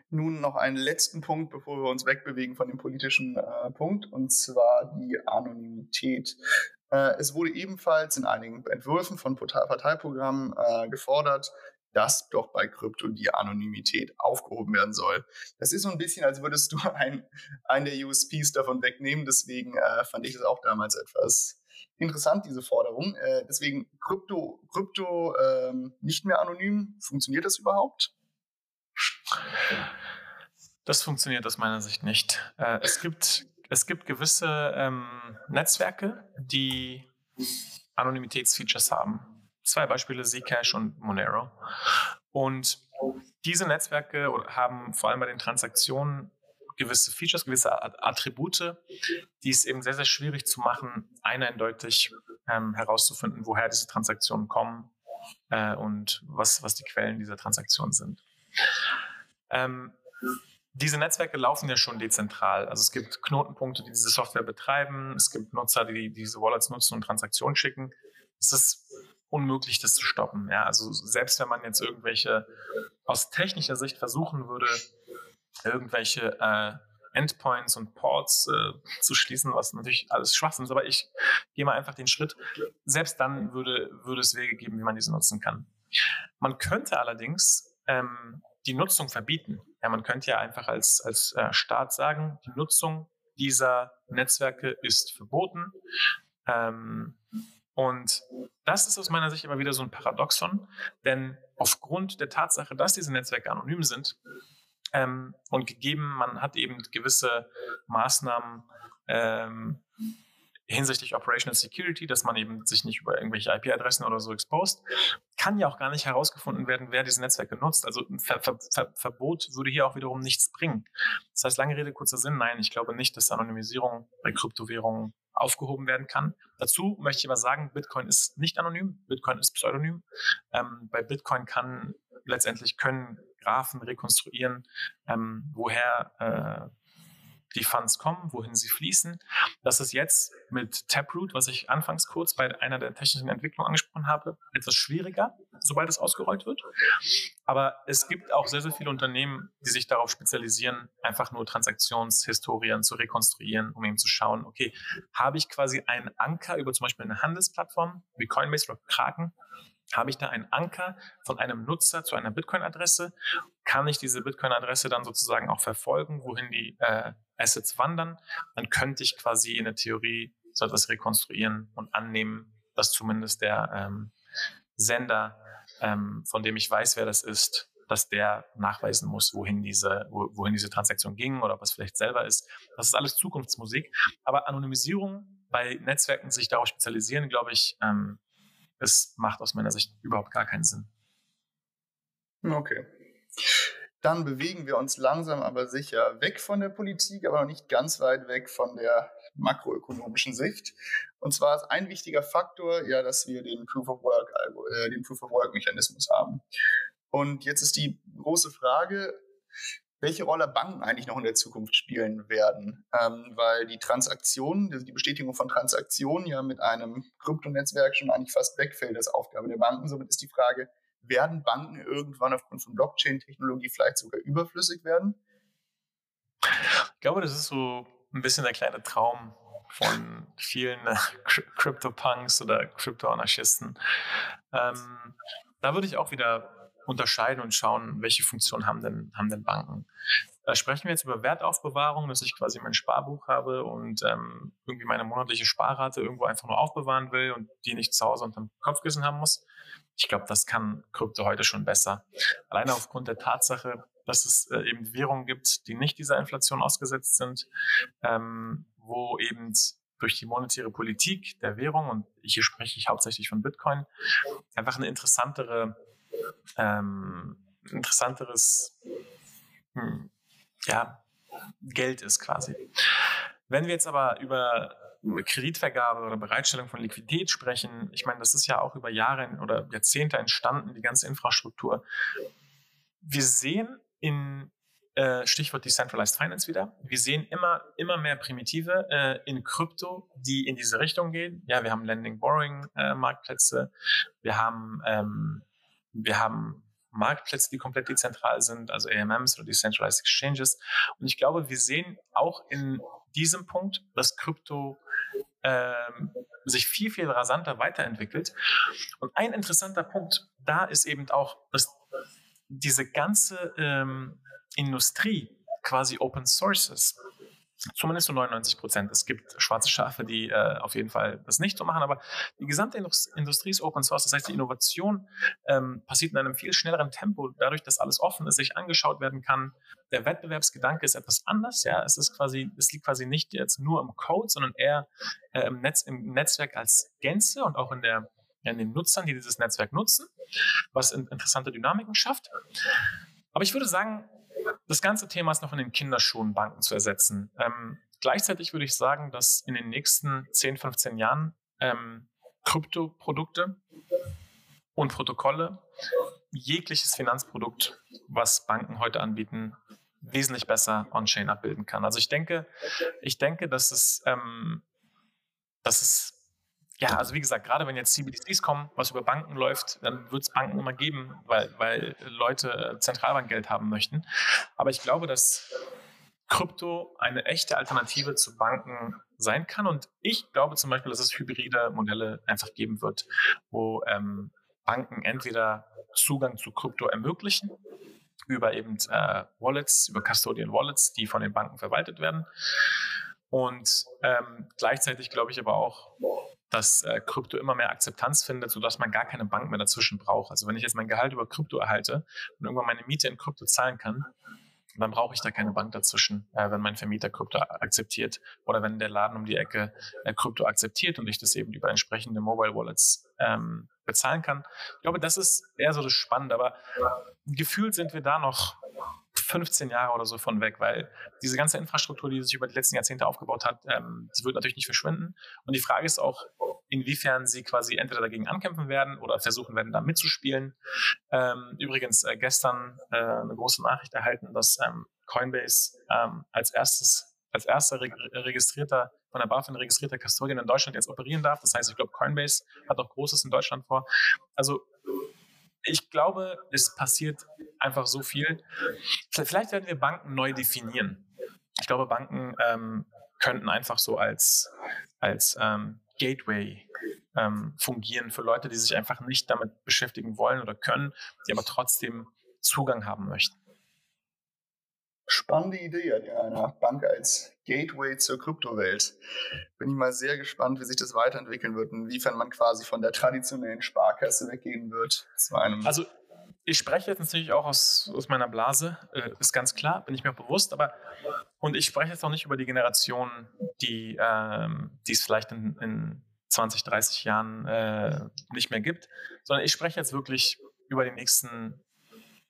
Nun noch einen letzten Punkt, bevor wir uns wegbewegen von dem politischen äh, Punkt, und zwar die Anonymität. Äh, es wurde ebenfalls in einigen Entwürfen von Parteiprogrammen äh, gefordert, dass doch bei Krypto die Anonymität aufgehoben werden soll. Das ist so ein bisschen, als würdest du einen der USPs davon wegnehmen. Deswegen äh, fand ich das auch damals etwas interessant, diese Forderung. Äh, deswegen Krypto, Krypto ähm, nicht mehr anonym. Funktioniert das überhaupt? Das funktioniert aus meiner Sicht nicht. Äh, es, gibt, es gibt gewisse ähm, Netzwerke, die Anonymitätsfeatures haben. Zwei Beispiele, Zcash und Monero. Und diese Netzwerke haben vor allem bei den Transaktionen gewisse Features, gewisse Attribute, die es eben sehr, sehr schwierig zu machen, eindeutig ähm, herauszufinden, woher diese Transaktionen kommen äh, und was, was die Quellen dieser Transaktionen sind. Ähm, diese Netzwerke laufen ja schon dezentral. Also es gibt Knotenpunkte, die diese Software betreiben. Es gibt Nutzer, die diese Wallets nutzen und Transaktionen schicken. Es ist unmöglich, das zu stoppen. Ja, also selbst wenn man jetzt irgendwelche aus technischer Sicht versuchen würde, irgendwelche äh, Endpoints und Ports äh, zu schließen, was natürlich alles Schwachsinn ist, aber ich gehe mal einfach den Schritt. Selbst dann würde, würde es Wege geben, wie man diese nutzen kann. Man könnte allerdings ähm, die Nutzung verbieten. Ja, man könnte ja einfach als, als äh, Staat sagen, die Nutzung dieser Netzwerke ist verboten. Ähm, und das ist aus meiner Sicht immer wieder so ein Paradoxon, denn aufgrund der Tatsache, dass diese Netzwerke anonym sind ähm, und gegeben, man hat eben gewisse Maßnahmen ähm, hinsichtlich Operational Security, dass man eben sich nicht über irgendwelche IP-Adressen oder so exposed, kann ja auch gar nicht herausgefunden werden, wer diese Netzwerke nutzt. Also ein Ver Ver Ver Verbot würde hier auch wiederum nichts bringen. Das heißt, lange Rede, kurzer Sinn, nein, ich glaube nicht, dass Anonymisierung bei Kryptowährungen aufgehoben werden kann. Dazu möchte ich aber sagen, Bitcoin ist nicht anonym, Bitcoin ist pseudonym. Ähm, bei Bitcoin kann letztendlich können Graphen rekonstruieren, ähm, woher äh, die Funds kommen, wohin sie fließen. Das ist jetzt mit Taproot, was ich anfangs kurz bei einer der technischen Entwicklungen angesprochen habe, etwas schwieriger, sobald es ausgerollt wird. Aber es gibt auch sehr, sehr viele Unternehmen, die sich darauf spezialisieren, einfach nur Transaktionshistorien zu rekonstruieren, um eben zu schauen, okay, habe ich quasi einen Anker über zum Beispiel eine Handelsplattform wie Coinbase oder Kraken, habe ich da einen Anker von einem Nutzer zu einer Bitcoin-Adresse? Kann ich diese Bitcoin-Adresse dann sozusagen auch verfolgen, wohin die äh, Assets wandern? Dann könnte ich quasi in der Theorie so etwas rekonstruieren und annehmen, dass zumindest der ähm, Sender, ähm, von dem ich weiß, wer das ist, dass der nachweisen muss, wohin diese, wohin diese Transaktion ging oder was vielleicht selber ist. Das ist alles Zukunftsmusik. Aber Anonymisierung bei Netzwerken sich darauf spezialisieren, glaube ich, ähm, es macht aus meiner Sicht überhaupt gar keinen Sinn. Okay. Dann bewegen wir uns langsam aber sicher weg von der Politik, aber noch nicht ganz weit weg von der makroökonomischen Sicht. Und zwar ist ein wichtiger Faktor ja, dass wir den Proof of Work, äh, den Proof of Work Mechanismus haben. Und jetzt ist die große Frage, welche Rolle Banken eigentlich noch in der Zukunft spielen werden. Ähm, weil die Transaktionen, die Bestätigung von Transaktionen ja mit einem Kryptonetzwerk schon eigentlich fast wegfällt als Aufgabe der Banken. Somit ist die Frage, werden Banken irgendwann aufgrund von Blockchain-Technologie vielleicht sogar überflüssig werden? Ich glaube, das ist so ein bisschen der kleine Traum von vielen äh, Crypto-Punks oder Crypto-Anarchisten. Ähm, da würde ich auch wieder unterscheiden und schauen, welche Funktion haben denn, haben denn Banken. Da sprechen wir jetzt über Wertaufbewahrung, dass ich quasi mein Sparbuch habe und ähm, irgendwie meine monatliche Sparrate irgendwo einfach nur aufbewahren will und die nicht zu Hause unterm Kopfkissen haben muss. Ich glaube, das kann Krypto heute schon besser. Alleine aufgrund der Tatsache, dass es äh, eben Währungen gibt, die nicht dieser Inflation ausgesetzt sind, ähm, wo eben durch die monetäre Politik der Währung, und hier spreche ich hauptsächlich von Bitcoin, einfach eine interessantere ähm, interessanteres hm, ja, Geld ist quasi. Wenn wir jetzt aber über Kreditvergabe oder Bereitstellung von Liquidität sprechen, ich meine, das ist ja auch über Jahre oder Jahrzehnte entstanden, die ganze Infrastruktur. Wir sehen in äh, Stichwort Decentralized Finance wieder. Wir sehen immer, immer mehr Primitive äh, in Krypto, die in diese Richtung gehen. Ja, wir haben Lending Borrowing äh, Marktplätze. Wir haben, ähm, wir haben Marktplätze, die komplett dezentral sind, also AMMs oder Decentralized Exchanges. Und ich glaube, wir sehen auch in diesem Punkt, dass Krypto ähm, sich viel, viel rasanter weiterentwickelt. Und ein interessanter Punkt da ist eben auch, dass diese ganze ähm, Industrie quasi Open Source ist. Zumindest zu so 99 Prozent. Es gibt schwarze Schafe, die äh, auf jeden Fall das nicht so machen, aber die gesamte Industrie ist Open Source. Das heißt, die Innovation ähm, passiert in einem viel schnelleren Tempo, dadurch, dass alles offen ist, sich angeschaut werden kann. Der Wettbewerbsgedanke ist etwas anders. Ja, es ist quasi, es liegt quasi nicht jetzt nur im Code, sondern eher äh, im, Netz, im Netzwerk als Gänze und auch in der in den Nutzern, die dieses Netzwerk nutzen, was interessante Dynamiken schafft. Aber ich würde sagen, das ganze Thema ist noch in den Kinderschuhen, Banken zu ersetzen. Ähm, gleichzeitig würde ich sagen, dass in den nächsten 10, 15 Jahren ähm, Kryptoprodukte und Protokolle jegliches Finanzprodukt, was Banken heute anbieten, wesentlich besser on-chain abbilden kann. Also ich denke, ich denke, dass es, ähm, dass es ja, also wie gesagt, gerade wenn jetzt CBDCs kommen, was über Banken läuft, dann wird es Banken immer geben, weil, weil Leute Zentralbankgeld haben möchten. Aber ich glaube, dass Krypto eine echte Alternative zu Banken sein kann. Und ich glaube zum Beispiel, dass es hybride Modelle einfach geben wird, wo ähm, Banken entweder Zugang zu Krypto ermöglichen über eben äh, Wallets, über Custodian Wallets, die von den Banken verwaltet werden. Und ähm, gleichzeitig glaube ich aber auch, dass äh, Krypto immer mehr Akzeptanz findet, sodass man gar keine Bank mehr dazwischen braucht. Also wenn ich jetzt mein Gehalt über Krypto erhalte und irgendwann meine Miete in Krypto zahlen kann, dann brauche ich da keine Bank dazwischen, äh, wenn mein Vermieter Krypto akzeptiert oder wenn der Laden um die Ecke äh, Krypto akzeptiert und ich das eben über entsprechende Mobile Wallets ähm, bezahlen kann. Ich glaube, das ist eher so das Spannende, aber gefühlt sind wir da noch 15 Jahre oder so von weg, weil diese ganze Infrastruktur, die sich über die letzten Jahrzehnte aufgebaut hat, ähm, die wird natürlich nicht verschwinden. Und die Frage ist auch, inwiefern sie quasi entweder dagegen ankämpfen werden oder versuchen werden, da mitzuspielen. Ähm, übrigens äh, gestern äh, eine große Nachricht erhalten, dass ähm, Coinbase ähm, als erstes als erster registrierter, von der BaFin registrierter Custodian in Deutschland jetzt operieren darf. Das heißt, ich glaube, Coinbase hat auch Großes in Deutschland vor. Also ich glaube, es passiert einfach so viel. Vielleicht werden wir Banken neu definieren. Ich glaube, Banken ähm, könnten einfach so als, als ähm, Gateway ähm, fungieren für Leute, die sich einfach nicht damit beschäftigen wollen oder können, die aber trotzdem Zugang haben möchten. Spannende Idee einer Bank als Gateway zur Kryptowelt. Bin ich mal sehr gespannt, wie sich das weiterentwickeln wird, inwiefern man quasi von der traditionellen Sparkasse weggehen wird. Zu einem also ich spreche jetzt natürlich auch aus, aus meiner Blase, äh, ist ganz klar, bin ich mir bewusst, aber und ich spreche jetzt auch nicht über die Generation, die ähm, es vielleicht in, in 20, 30 Jahren äh, nicht mehr gibt, sondern ich spreche jetzt wirklich über die nächsten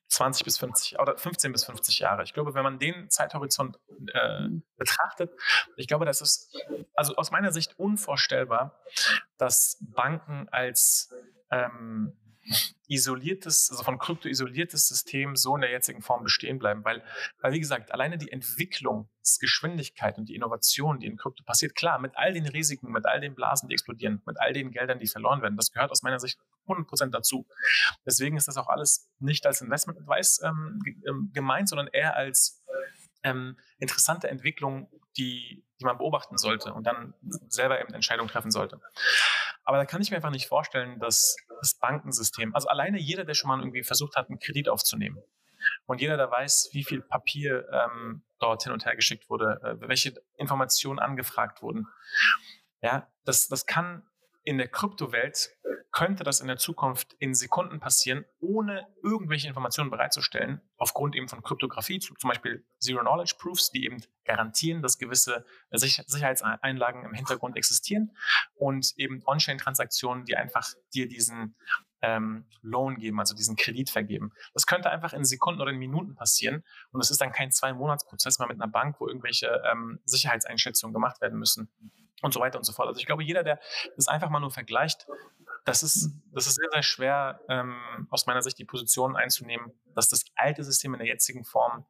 20 bis 50 oder 15 bis 50 Jahre. Ich glaube, wenn man den Zeithorizont äh, betrachtet, ich glaube, das ist also aus meiner Sicht unvorstellbar, dass Banken als ähm, isoliertes, also von Krypto isoliertes System so in der jetzigen Form bestehen bleiben, weil, weil wie gesagt, alleine die Entwicklungsgeschwindigkeit und die Innovation, die in Krypto passiert, klar, mit all den Risiken, mit all den Blasen, die explodieren, mit all den Geldern, die verloren werden, das gehört aus meiner Sicht 100% dazu. Deswegen ist das auch alles nicht als Investment Advice ähm, ähm, gemeint, sondern eher als ähm, interessante Entwicklung, die, die man beobachten sollte und dann selber eben Entscheidungen treffen sollte. Aber da kann ich mir einfach nicht vorstellen, dass das Bankensystem, also alleine jeder, der schon mal irgendwie versucht hat, einen Kredit aufzunehmen und jeder, der weiß, wie viel Papier ähm, dort hin und her geschickt wurde, äh, welche Informationen angefragt wurden, ja, das, das kann in der Kryptowelt könnte das in der Zukunft in Sekunden passieren, ohne irgendwelche Informationen bereitzustellen, aufgrund eben von Kryptographie, zum Beispiel Zero-Knowledge-Proofs, die eben garantieren, dass gewisse Sicherheitseinlagen im Hintergrund existieren und eben On-Chain-Transaktionen, die einfach dir diesen, ähm, Loan geben, also diesen Kredit vergeben. Das könnte einfach in Sekunden oder in Minuten passieren und es ist dann kein Zwei-Monats-Prozess mehr mit einer Bank, wo irgendwelche ähm, Sicherheitseinschätzungen gemacht werden müssen und so weiter und so fort. Also ich glaube, jeder, der das einfach mal nur vergleicht, das ist, das ist sehr, sehr schwer, ähm, aus meiner Sicht die Position einzunehmen, dass das alte System in der jetzigen Form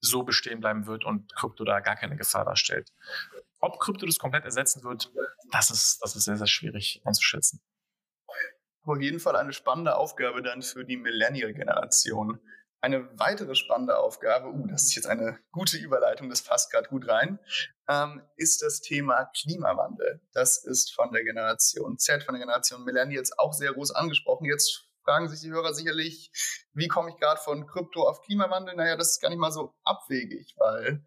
so bestehen bleiben wird und Krypto da gar keine Gefahr darstellt. Ob Krypto das komplett ersetzen wird, das ist, das ist sehr, sehr schwierig einzuschätzen. Auf jeden Fall eine spannende Aufgabe dann für die Millennial-Generation. Eine weitere spannende Aufgabe, uh, das ist jetzt eine gute Überleitung, das passt gerade gut rein, ähm, ist das Thema Klimawandel. Das ist von der Generation Z, von der Generation Millennials auch sehr groß angesprochen. Jetzt fragen sich die Hörer sicherlich, wie komme ich gerade von Krypto auf Klimawandel? Naja, das ist gar nicht mal so abwegig, weil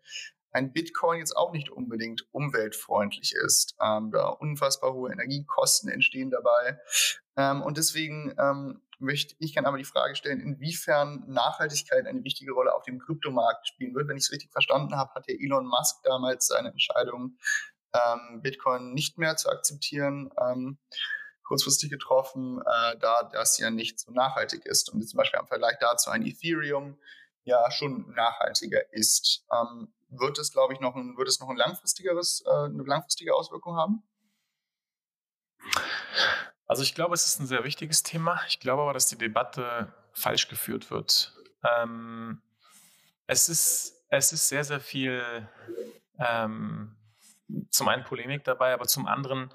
ein Bitcoin jetzt auch nicht unbedingt umweltfreundlich ist. Ähm, da unfassbar hohe Energiekosten entstehen dabei. Ähm, und deswegen ähm, möchte ich gerne aber die Frage stellen, inwiefern Nachhaltigkeit eine wichtige Rolle auf dem Kryptomarkt spielen wird. Wenn ich es richtig verstanden habe, hat ja Elon Musk damals seine Entscheidung, ähm, Bitcoin nicht mehr zu akzeptieren, ähm, kurzfristig getroffen, äh, da das ja nicht so nachhaltig ist. Und zum Beispiel im Vergleich dazu ein Ethereum ja schon nachhaltiger ist. Ähm, wird es, glaube ich, noch ein, wird es noch ein langfristigeres, äh, eine langfristige Auswirkung haben? Also ich glaube, es ist ein sehr wichtiges Thema. Ich glaube aber, dass die Debatte falsch geführt wird. Ähm, es, ist, es ist sehr, sehr viel ähm, zum einen Polemik dabei, aber zum anderen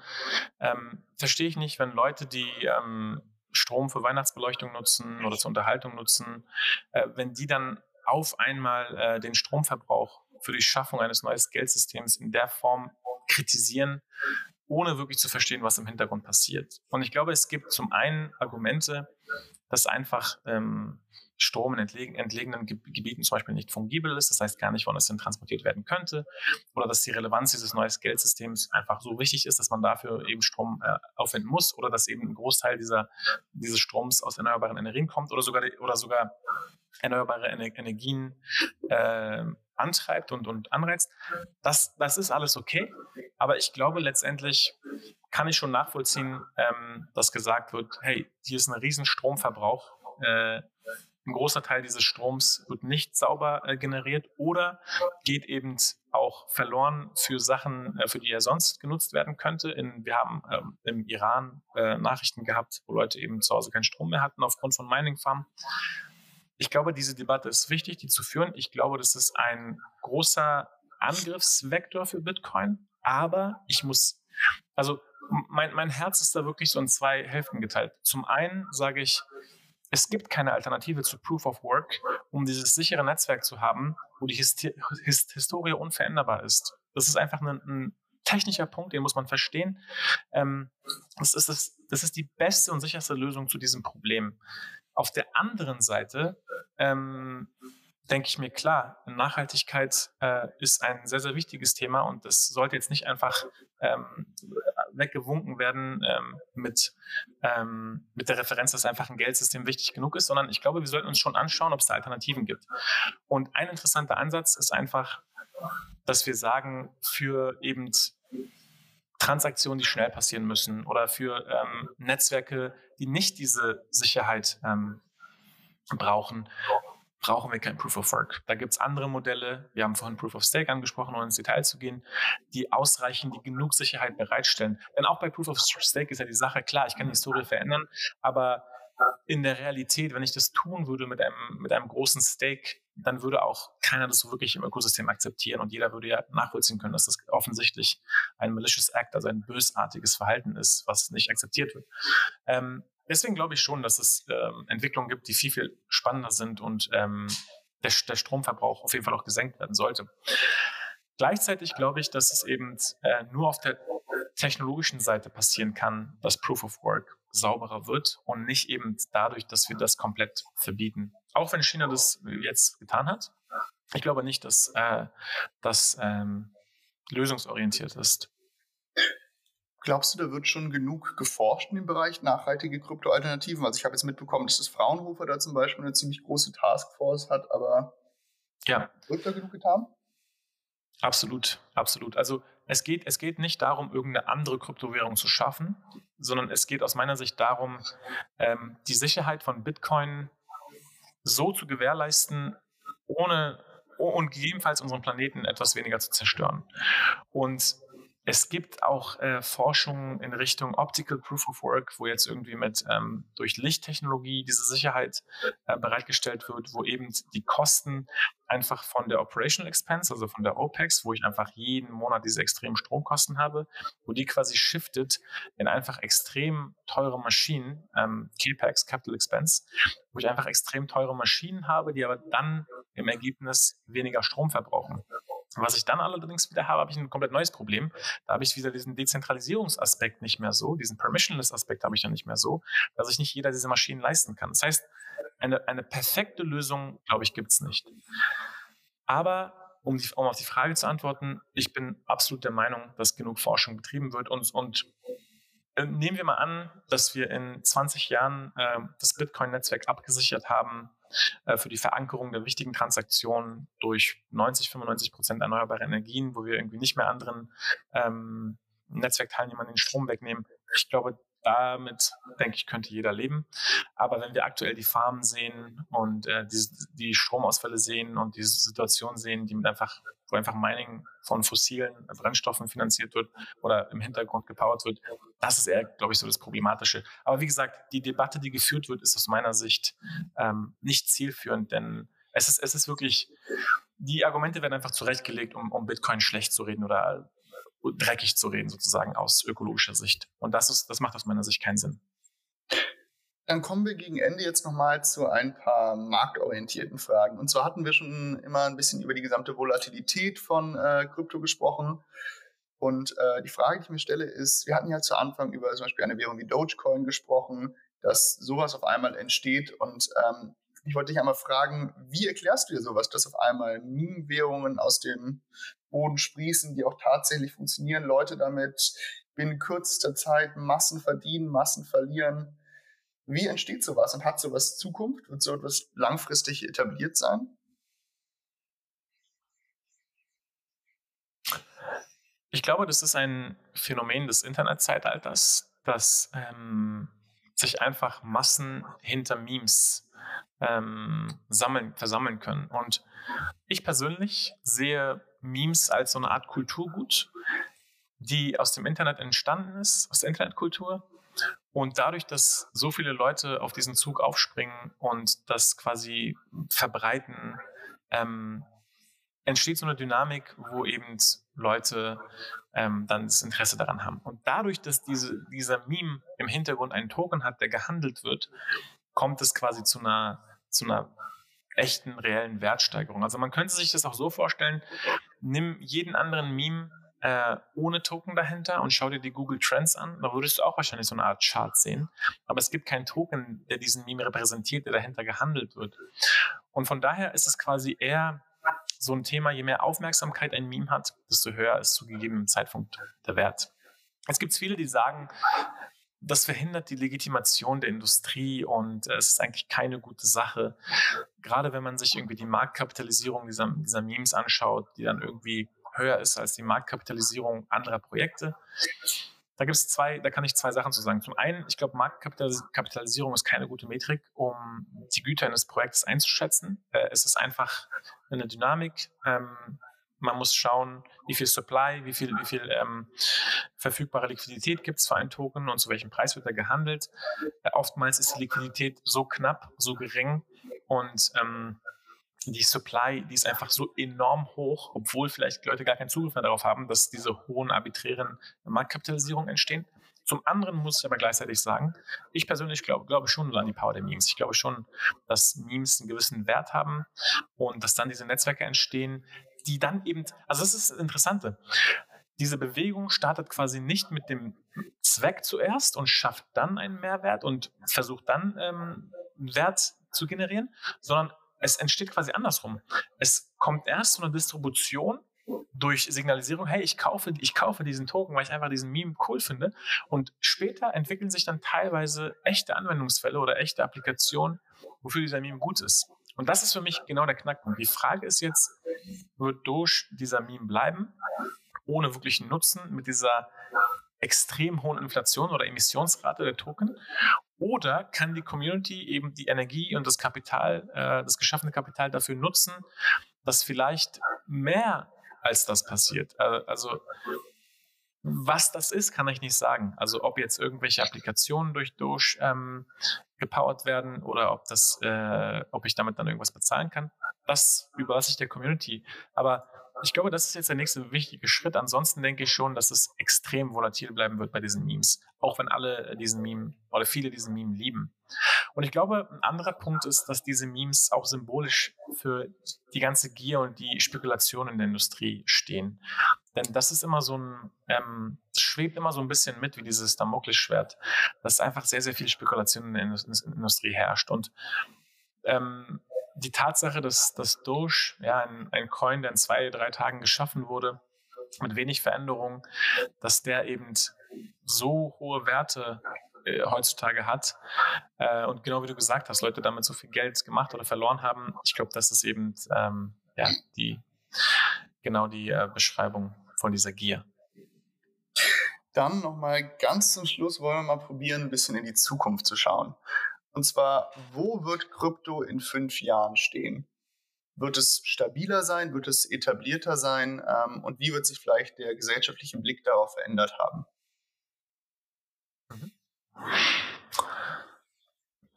ähm, verstehe ich nicht, wenn Leute, die ähm, Strom für Weihnachtsbeleuchtung nutzen oder zur Unterhaltung nutzen, äh, wenn die dann auf einmal äh, den Stromverbrauch für die Schaffung eines neuen Geldsystems in der Form kritisieren, ohne wirklich zu verstehen, was im Hintergrund passiert. Und ich glaube, es gibt zum einen Argumente, dass einfach ähm, Strom in entlegen, entlegenen Gebieten zum Beispiel nicht fungibel ist, das heißt gar nicht, wann es denn transportiert werden könnte, oder dass die Relevanz dieses neuen Geldsystems einfach so wichtig ist, dass man dafür eben Strom äh, aufwenden muss, oder dass eben ein Großteil dieser, dieses Stroms aus erneuerbaren Energien kommt, oder sogar, oder sogar erneuerbare Energien äh, antreibt und, und anreizt. Das, das ist alles okay. Aber ich glaube, letztendlich kann ich schon nachvollziehen, ähm, dass gesagt wird, hey, hier ist ein riesen Stromverbrauch. Äh, ein großer Teil dieses Stroms wird nicht sauber äh, generiert oder geht eben auch verloren für Sachen, äh, für die er sonst genutzt werden könnte. In, wir haben ähm, im Iran äh, Nachrichten gehabt, wo Leute eben zu Hause keinen Strom mehr hatten aufgrund von Mining-Farmen. Ich glaube, diese Debatte ist wichtig, die zu führen. Ich glaube, das ist ein großer Angriffsvektor für Bitcoin. Aber ich muss, also mein, mein Herz ist da wirklich so in zwei Hälften geteilt. Zum einen sage ich, es gibt keine Alternative zu Proof of Work, um dieses sichere Netzwerk zu haben, wo die Histi Hist Historie unveränderbar ist. Das ist einfach ein, ein, technischer Punkt, den muss man verstehen. Ähm, das, ist das, das ist die beste und sicherste Lösung zu diesem Problem. Auf der anderen Seite ähm, denke ich mir, klar, Nachhaltigkeit äh, ist ein sehr, sehr wichtiges Thema und das sollte jetzt nicht einfach ähm, weggewunken werden ähm, mit, ähm, mit der Referenz, dass einfach ein Geldsystem wichtig genug ist, sondern ich glaube, wir sollten uns schon anschauen, ob es da Alternativen gibt. Und ein interessanter Ansatz ist einfach, dass wir sagen, für eben Transaktionen, die schnell passieren müssen oder für ähm, Netzwerke, die nicht diese Sicherheit ähm, brauchen, brauchen wir kein Proof of Work. Da gibt es andere Modelle, wir haben vorhin Proof of Stake angesprochen, um ins Detail zu gehen, die ausreichen, die genug Sicherheit bereitstellen. Denn auch bei Proof of Stake ist ja die Sache, klar, ich kann die Historie verändern, aber in der Realität, wenn ich das tun würde mit einem, mit einem großen Stake, dann würde auch keiner das so wirklich im Ökosystem akzeptieren und jeder würde ja nachvollziehen können, dass das offensichtlich ein malicious act, also ein bösartiges Verhalten ist, was nicht akzeptiert wird. Ähm, deswegen glaube ich schon, dass es ähm, Entwicklungen gibt, die viel, viel spannender sind und ähm, der, der, Stromverbrauch auf jeden Fall auch gesenkt werden sollte. Gleichzeitig glaube ich, dass es eben äh, nur auf der technologischen Seite passieren kann, dass Proof of Work sauberer wird und nicht eben dadurch, dass wir das komplett verbieten. Auch wenn China das jetzt getan hat. Ich glaube nicht, dass äh, das ähm, lösungsorientiert ist. Glaubst du, da wird schon genug geforscht in dem Bereich nachhaltige Kryptoalternativen? Also ich habe jetzt mitbekommen, dass das Fraunhofer da zum Beispiel eine ziemlich große Taskforce hat, aber ja. wird da genug getan? Absolut, absolut. Also es geht, es geht nicht darum, irgendeine andere Kryptowährung zu schaffen, sondern es geht aus meiner Sicht darum, ähm, die Sicherheit von Bitcoin so zu gewährleisten, ohne und gegebenenfalls unseren Planeten etwas weniger zu zerstören. Und es gibt auch äh, Forschung in Richtung Optical Proof of Work, wo jetzt irgendwie mit ähm, durch Lichttechnologie diese Sicherheit äh, bereitgestellt wird, wo eben die Kosten einfach von der Operational Expense, also von der OPEX, wo ich einfach jeden Monat diese extremen Stromkosten habe, wo die quasi shiftet in einfach extrem teure Maschinen, ähm, CAPEX, Capital Expense, wo ich einfach extrem teure Maschinen habe, die aber dann im Ergebnis weniger Strom verbrauchen. Was ich dann allerdings wieder habe, habe ich ein komplett neues Problem. Da habe ich wieder diesen Dezentralisierungsaspekt nicht mehr so, diesen Permissionless-Aspekt habe ich dann nicht mehr so, dass sich nicht jeder diese Maschinen leisten kann. Das heißt, eine, eine perfekte Lösung, glaube ich, gibt es nicht. Aber um, die, um auf die Frage zu antworten, ich bin absolut der Meinung, dass genug Forschung betrieben wird und, und äh, nehmen wir mal an, dass wir in 20 Jahren äh, das Bitcoin-Netzwerk abgesichert haben für die Verankerung der wichtigen Transaktionen durch 90, 95 Prozent erneuerbare Energien, wo wir irgendwie nicht mehr anderen ähm, Netzwerkteilnehmern den Strom wegnehmen. Ich glaube, damit, denke ich, könnte jeder leben. Aber wenn wir aktuell die Farmen sehen und äh, die, die Stromausfälle sehen und diese Situation sehen, die mit einfach, wo einfach Mining von fossilen Brennstoffen finanziert wird oder im Hintergrund gepowert wird, das ist eher, glaube ich, so das Problematische. Aber wie gesagt, die Debatte, die geführt wird, ist aus meiner Sicht ähm, nicht zielführend, denn es ist, es ist wirklich, die Argumente werden einfach zurechtgelegt, um, um Bitcoin schlecht zu reden oder dreckig zu reden, sozusagen aus ökologischer Sicht. Und das ist, das macht aus meiner Sicht keinen Sinn. Dann kommen wir gegen Ende jetzt nochmal zu ein paar marktorientierten Fragen. Und zwar hatten wir schon immer ein bisschen über die gesamte Volatilität von äh, Krypto gesprochen. Und äh, die Frage, die ich mir stelle, ist, wir hatten ja zu Anfang über zum Beispiel eine Währung wie Dogecoin gesprochen, dass sowas auf einmal entsteht. Und ähm, ich wollte dich einmal fragen, wie erklärst du dir sowas, dass auf einmal Meme-Währungen aus dem Boden sprießen, die auch tatsächlich funktionieren, Leute damit binnen kürzester Zeit Massen verdienen, Massen verlieren. Wie entsteht sowas und hat sowas Zukunft? Wird so etwas langfristig etabliert sein? Ich glaube, das ist ein Phänomen des Internetzeitalters, dass ähm, sich einfach Massen hinter Memes ähm, sammeln, versammeln können. Und ich persönlich sehe Memes als so eine Art Kulturgut, die aus dem Internet entstanden ist, aus der Internetkultur. Und dadurch, dass so viele Leute auf diesen Zug aufspringen und das quasi verbreiten, ähm, entsteht so eine Dynamik, wo eben Leute ähm, dann das Interesse daran haben. Und dadurch, dass diese, dieser Meme im Hintergrund einen Token hat, der gehandelt wird, kommt es quasi zu einer, zu einer echten, reellen Wertsteigerung. Also man könnte sich das auch so vorstellen, nimm jeden anderen Meme äh, ohne Token dahinter und schau dir die Google Trends an. Da würdest du auch wahrscheinlich so eine Art Chart sehen. Aber es gibt keinen Token, der diesen Meme repräsentiert, der dahinter gehandelt wird. Und von daher ist es quasi eher so ein Thema, je mehr Aufmerksamkeit ein Meme hat, desto höher ist zu gegebenem Zeitpunkt der Wert. Es gibt viele, die sagen, das verhindert die Legitimation der Industrie und äh, es ist eigentlich keine gute Sache. Gerade wenn man sich irgendwie die Marktkapitalisierung dieser, dieser Memes anschaut, die dann irgendwie höher ist als die Marktkapitalisierung anderer Projekte. Da gibt es zwei, da kann ich zwei Sachen zu sagen. Zum einen, ich glaube, Marktkapitalisierung ist keine gute Metrik, um die Güter eines Projektes einzuschätzen. Äh, es ist einfach eine Dynamik. Ähm, man muss schauen, wie viel Supply, wie viel, wie viel ähm, verfügbare Liquidität gibt es für einen Token und zu welchem Preis wird er gehandelt. Äh, oftmals ist die Liquidität so knapp, so gering und ähm, die Supply, die ist einfach so enorm hoch, obwohl vielleicht Leute gar keinen Zugriff mehr darauf haben, dass diese hohen arbiträren Marktkapitalisierungen entstehen. Zum anderen muss ich aber gleichzeitig sagen, ich persönlich glaube, glaube schon an die Power der Memes. Ich glaube schon, dass Memes einen gewissen Wert haben und dass dann diese Netzwerke entstehen, die dann eben, also das ist das Interessante. Diese Bewegung startet quasi nicht mit dem Zweck zuerst und schafft dann einen Mehrwert und versucht dann ähm, Wert zu generieren, sondern es entsteht quasi andersrum. Es kommt erst zu einer Distribution durch Signalisierung, hey, ich kaufe, ich kaufe diesen Token, weil ich einfach diesen Meme cool finde. Und später entwickeln sich dann teilweise echte Anwendungsfälle oder echte Applikationen, wofür dieser Meme gut ist. Und das ist für mich genau der Knackpunkt. Die Frage ist jetzt, wird Doge dieser Meme bleiben? ohne wirklichen Nutzen mit dieser extrem hohen Inflation oder Emissionsrate der Token? Oder kann die Community eben die Energie und das Kapital, äh, das geschaffene Kapital dafür nutzen, dass vielleicht mehr als das passiert? Äh, also was das ist, kann ich nicht sagen. Also ob jetzt irgendwelche Applikationen durch Doge ähm, gepowert werden oder ob das, äh, ob ich damit dann irgendwas bezahlen kann, das überlasse ich der Community. Aber ich glaube, das ist jetzt der nächste wichtige Schritt. Ansonsten denke ich schon, dass es extrem volatil bleiben wird bei diesen Memes. Auch wenn alle diesen Meme oder viele diesen Meme lieben. Und ich glaube, ein anderer Punkt ist, dass diese Memes auch symbolisch für die ganze Gier und die Spekulation in der Industrie stehen. Denn das ist immer so ein, ähm, schwebt immer so ein bisschen mit wie dieses Damoklesschwert, dass einfach sehr, sehr viel Spekulation in der Industrie herrscht. Und ähm, die Tatsache, dass, dass Doge, ja, ein, ein Coin, der in zwei, drei Tagen geschaffen wurde, mit wenig Veränderung, dass der eben so hohe Werte äh, heutzutage hat. Äh, und genau wie du gesagt hast, Leute damit so viel Geld gemacht oder verloren haben, ich glaube, das ist eben ähm, ja, die, genau die äh, Beschreibung von dieser Gier. Dann nochmal ganz zum Schluss wollen wir mal probieren, ein bisschen in die Zukunft zu schauen. Und zwar, wo wird Krypto in fünf Jahren stehen? Wird es stabiler sein? Wird es etablierter sein? Ähm, und wie wird sich vielleicht der gesellschaftliche Blick darauf verändert haben? Mhm.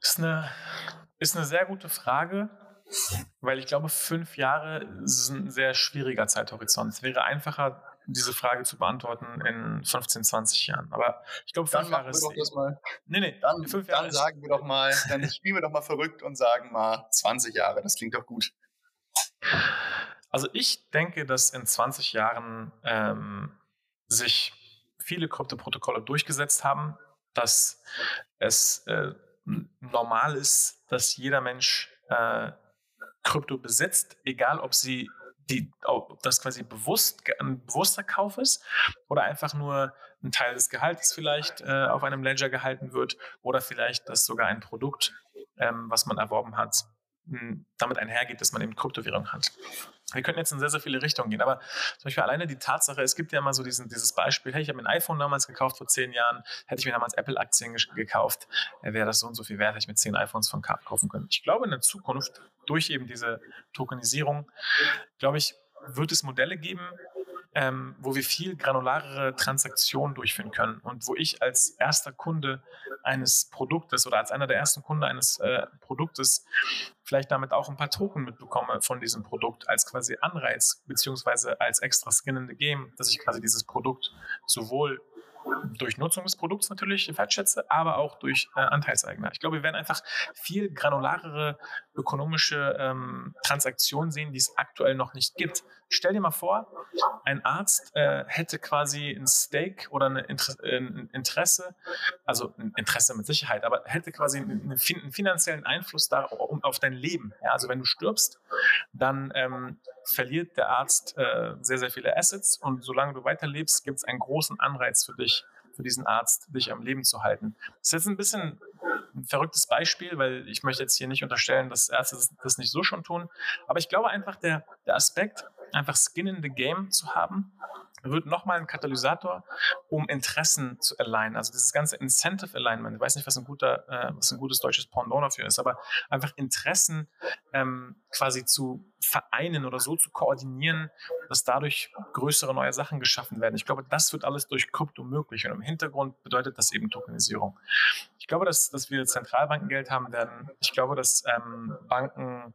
Ist eine, ist eine sehr gute Frage, weil ich glaube, fünf Jahre sind ein sehr schwieriger Zeithorizont. Es wäre einfacher, diese Frage zu beantworten in 15, 20 Jahren. Aber ich glaube, fünf Jahre ist. Mal. Nee, nee. Dann, fünf Jahre dann sagen wir doch mal, dann spielen wir doch mal verrückt und sagen mal 20 Jahre. Das klingt doch gut. Also ich denke, dass in 20 Jahren ähm, sich viele Kryptoprotokolle durchgesetzt haben, dass es äh, normal ist, dass jeder Mensch äh, Krypto besitzt, egal ob sie die, ob das quasi bewusst, ein bewusster Kauf ist oder einfach nur ein Teil des Gehaltes vielleicht äh, auf einem Ledger gehalten wird oder vielleicht das sogar ein Produkt, ähm, was man erworben hat, damit einhergeht, dass man eben Kryptowährung hat. Wir könnten jetzt in sehr, sehr viele Richtungen gehen, aber zum Beispiel alleine die Tatsache, es gibt ja immer so diesen, dieses Beispiel, hey, ich habe mir ein iPhone damals gekauft vor zehn Jahren, hätte ich mir damals Apple-Aktien gekauft, äh, wäre das so und so viel wert, hätte ich mir zehn iPhones von K kaufen können. Ich glaube, in der Zukunft, durch eben diese Tokenisierung, glaube ich, wird es Modelle geben, ähm, wo wir viel granularere Transaktionen durchführen können und wo ich als erster Kunde eines Produktes oder als einer der ersten Kunden eines äh, Produktes vielleicht damit auch ein paar Token mitbekomme von diesem Produkt als quasi Anreiz beziehungsweise als extra Skin in the Game, dass ich quasi dieses Produkt sowohl durch Nutzung des Produkts natürlich wertschätze, aber auch durch äh, Anteilseigner. Ich glaube, wir werden einfach viel granularere ökonomische ähm, Transaktionen sehen, die es aktuell noch nicht gibt. Stell dir mal vor, ein Arzt äh, hätte quasi ein Stake oder eine Inter äh, ein Interesse, also ein Interesse mit Sicherheit, aber hätte quasi einen, einen finanziellen Einfluss da, um, auf dein Leben. Ja, also wenn du stirbst, dann ähm, verliert der Arzt äh, sehr, sehr viele Assets und solange du weiterlebst, gibt es einen großen Anreiz für dich, für diesen Arzt, dich am Leben zu halten. Das ist jetzt ein bisschen ein verrücktes Beispiel, weil ich möchte jetzt hier nicht unterstellen, dass Ärzte das nicht so schon tun. Aber ich glaube einfach, der, der Aspekt, einfach Skin in the Game zu haben, wird nochmal ein Katalysator, um Interessen zu alignen. Also dieses ganze Incentive Alignment, ich weiß nicht, was ein guter, äh, was ein gutes deutsches Pendant dafür ist, aber einfach Interessen ähm, quasi zu vereinen oder so zu koordinieren, dass dadurch größere neue Sachen geschaffen werden. Ich glaube, das wird alles durch Krypto möglich und im Hintergrund bedeutet das eben Tokenisierung. Ich glaube, dass, dass wir Zentralbankengeld haben werden. Ich glaube, dass ähm, Banken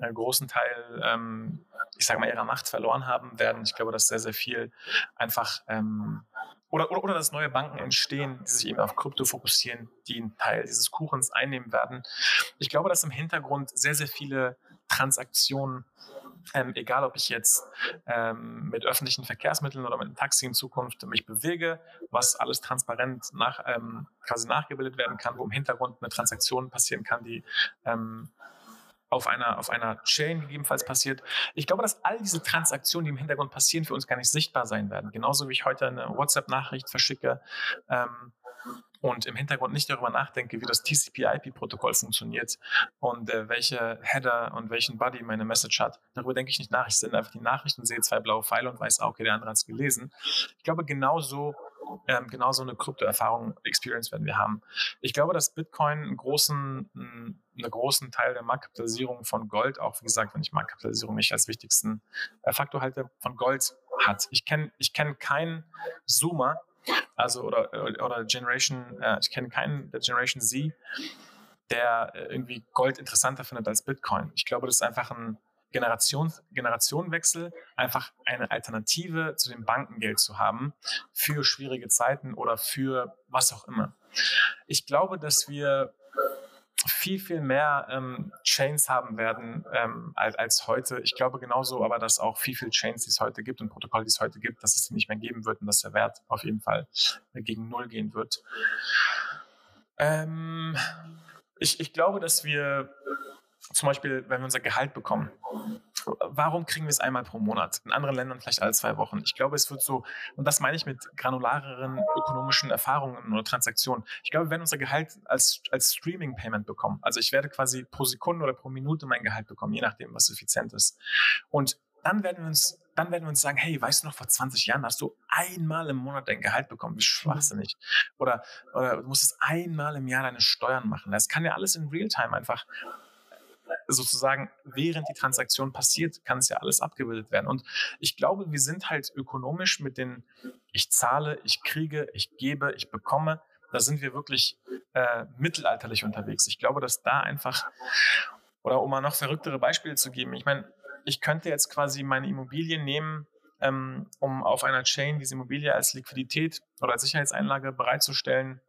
einen großen Teil, ähm, ich sage mal, ihrer Macht verloren haben werden. Ich glaube, dass sehr, sehr viel einfach ähm, oder, oder, oder dass neue Banken entstehen, die sich eben auf Krypto fokussieren, die einen Teil dieses Kuchens einnehmen werden. Ich glaube, dass im Hintergrund sehr, sehr viele Transaktionen ähm, egal ob ich jetzt ähm, mit öffentlichen Verkehrsmitteln oder mit einem Taxi in Zukunft mich bewege, was alles transparent nach, ähm, quasi nachgebildet werden kann, wo im Hintergrund eine Transaktion passieren kann, die ähm, auf einer, auf einer Chain gegebenenfalls passiert. Ich glaube, dass all diese Transaktionen, die im Hintergrund passieren, für uns gar nicht sichtbar sein werden. Genauso wie ich heute eine WhatsApp-Nachricht verschicke, ähm, und im Hintergrund nicht darüber nachdenke, wie das TCP-IP-Protokoll funktioniert und äh, welche Header und welchen Body meine Message hat, darüber denke ich nicht nach. Ich sende einfach die Nachricht und sehe zwei blaue Pfeile und weiß, ah, okay, der andere hat es gelesen. Ich glaube, genauso ähm, genau eine Krypto-Erfahrung, Experience werden wir haben. Ich glaube, dass Bitcoin einen großen, einen großen Teil der Marktkapitalisierung von Gold, auch wie gesagt, wenn ich Marktkapitalisierung nicht als wichtigsten äh, Faktor halte, von Gold hat. Ich kenne ich kenn keinen Zoomer, also oder, oder Generation, äh, ich kenne keinen der Generation Z, der äh, irgendwie Gold interessanter findet als Bitcoin. Ich glaube, das ist einfach ein Generation, Generationenwechsel, einfach eine Alternative zu dem Bankengeld zu haben für schwierige Zeiten oder für was auch immer. Ich glaube, dass wir viel, viel mehr ähm, Chains haben werden ähm, als, als heute. Ich glaube genauso aber, dass auch viel, viel Chains, die es heute gibt und Protokolle, die es heute gibt, dass es sie nicht mehr geben wird und dass der Wert auf jeden Fall gegen Null gehen wird. Ähm, ich, ich glaube, dass wir zum Beispiel, wenn wir unser Gehalt bekommen, warum kriegen wir es einmal pro Monat? In anderen Ländern vielleicht alle zwei Wochen. Ich glaube, es wird so, und das meine ich mit granulareren ökonomischen Erfahrungen oder Transaktionen. Ich glaube, wir werden unser Gehalt als, als Streaming-Payment bekommen. Also ich werde quasi pro Sekunde oder pro Minute mein Gehalt bekommen, je nachdem, was effizient ist. Und dann werden wir uns dann werden wir uns sagen, hey, weißt du noch, vor 20 Jahren hast du einmal im Monat dein Gehalt bekommen. Wie schwachsinnig. Oder, oder du musstest einmal im Jahr deine Steuern machen. Das kann ja alles in Realtime einfach sozusagen, während die Transaktion passiert, kann es ja alles abgebildet werden. Und ich glaube, wir sind halt ökonomisch mit den, ich zahle, ich kriege, ich gebe, ich bekomme, da sind wir wirklich äh, mittelalterlich unterwegs. Ich glaube, dass da einfach, oder um mal noch verrücktere Beispiele zu geben, ich meine, ich könnte jetzt quasi meine Immobilien nehmen, ähm, um auf einer Chain diese Immobilie als Liquidität oder als Sicherheitseinlage bereitzustellen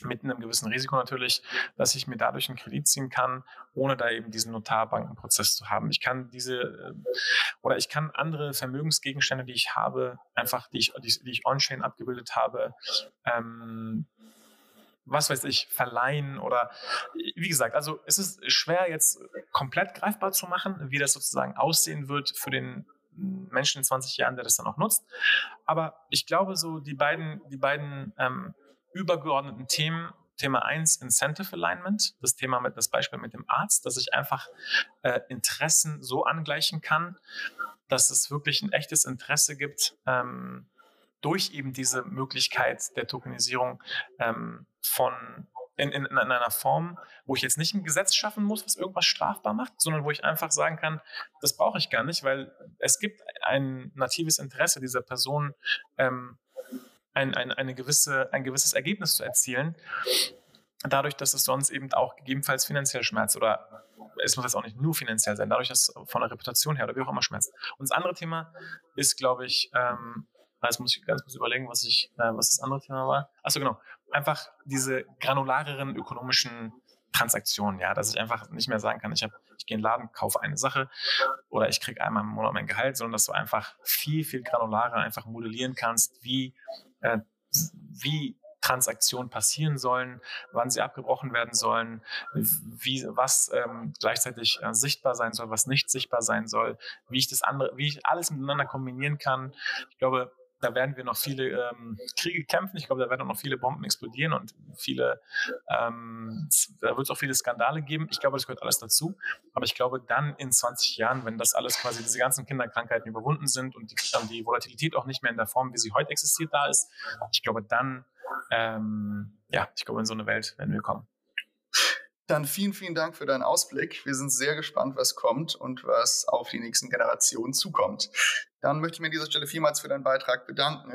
mit einem gewissen Risiko natürlich, dass ich mir dadurch einen Kredit ziehen kann, ohne da eben diesen Notarbankenprozess zu haben. Ich kann diese äh, oder ich kann andere Vermögensgegenstände, die ich habe, einfach, die ich, die, ich on-chain abgebildet habe, ähm, was weiß ich, verleihen oder wie gesagt, also es ist schwer jetzt komplett greifbar zu machen, wie das sozusagen aussehen wird für den Menschen in 20 Jahren, der das dann auch nutzt. Aber ich glaube so, die beiden, die beiden ähm, übergeordneten Themen. Thema 1, Incentive Alignment, das Thema mit das Beispiel mit dem Arzt, dass ich einfach äh, Interessen so angleichen kann, dass es wirklich ein echtes Interesse gibt, ähm, durch eben diese Möglichkeit der Tokenisierung ähm, von in, in, in, einer Form, wo ich jetzt nicht ein Gesetz schaffen muss, was irgendwas strafbar macht, sondern wo ich einfach sagen kann, das brauche ich gar nicht, weil es gibt ein natives Interesse dieser Person, ähm, ein, ein, eine gewisse, ein gewisses Ergebnis zu erzielen, dadurch, dass es sonst eben auch gegebenenfalls finanziell schmerzt oder es muss jetzt auch nicht nur finanziell sein, dadurch, dass es von der Reputation her oder wie auch immer schmerzt. Und das andere Thema ist, glaube ich, ähm, jetzt muss ich ganz kurz überlegen, was ich, äh, was das andere Thema war. Achso, genau. Einfach diese granulareren ökonomischen Transaktionen, ja, dass ich einfach nicht mehr sagen kann, ich habe, ich gehe in den Laden, kaufe eine Sache oder ich kriege einmal im Monat mein Gehalt, sondern dass du einfach viel, viel granularer einfach modellieren kannst, wie äh, wie Transaktionen passieren sollen, wann sie abgebrochen werden sollen, wie, was ähm, gleichzeitig äh, sichtbar sein soll, was nicht sichtbar sein soll, wie ich das andere, wie ich alles miteinander kombinieren kann. Ich glaube, da werden wir noch viele ähm, Kriege kämpfen. Ich glaube, da werden auch noch viele Bomben explodieren und viele, ähm, da wird es auch viele Skandale geben. Ich glaube, das gehört alles dazu. Aber ich glaube, dann in 20 Jahren, wenn das alles quasi, diese ganzen Kinderkrankheiten überwunden sind und die, die Volatilität auch nicht mehr in der Form, wie sie heute existiert, da ist, ich glaube, dann, ähm, ja, ich glaube, in so eine Welt werden wir kommen. Dann vielen, vielen Dank für deinen Ausblick. Wir sind sehr gespannt, was kommt und was auf die nächsten Generationen zukommt. Dann möchte ich mir an dieser Stelle vielmals für deinen Beitrag bedanken.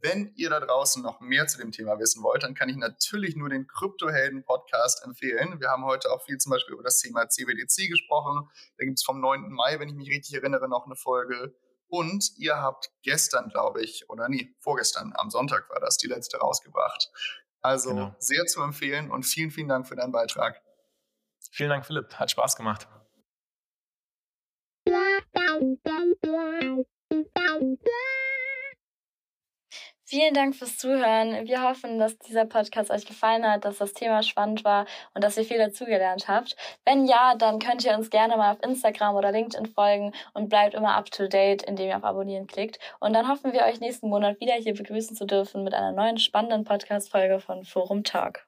Wenn ihr da draußen noch mehr zu dem Thema wissen wollt, dann kann ich natürlich nur den Kryptohelden-Podcast empfehlen. Wir haben heute auch viel zum Beispiel über das Thema CBDC gesprochen. Da gibt es vom 9. Mai, wenn ich mich richtig erinnere, noch eine Folge. Und ihr habt gestern, glaube ich, oder nee, vorgestern, am Sonntag war das, die letzte rausgebracht. Also genau. sehr zu empfehlen und vielen, vielen Dank für deinen Beitrag. Vielen Dank, Philipp. Hat Spaß gemacht. Vielen Dank fürs Zuhören. Wir hoffen, dass dieser Podcast euch gefallen hat, dass das Thema spannend war und dass ihr viel dazugelernt habt. Wenn ja, dann könnt ihr uns gerne mal auf Instagram oder LinkedIn folgen und bleibt immer up to date, indem ihr auf Abonnieren klickt. Und dann hoffen wir euch nächsten Monat wieder hier begrüßen zu dürfen mit einer neuen spannenden Podcast-Folge von Forum Talk.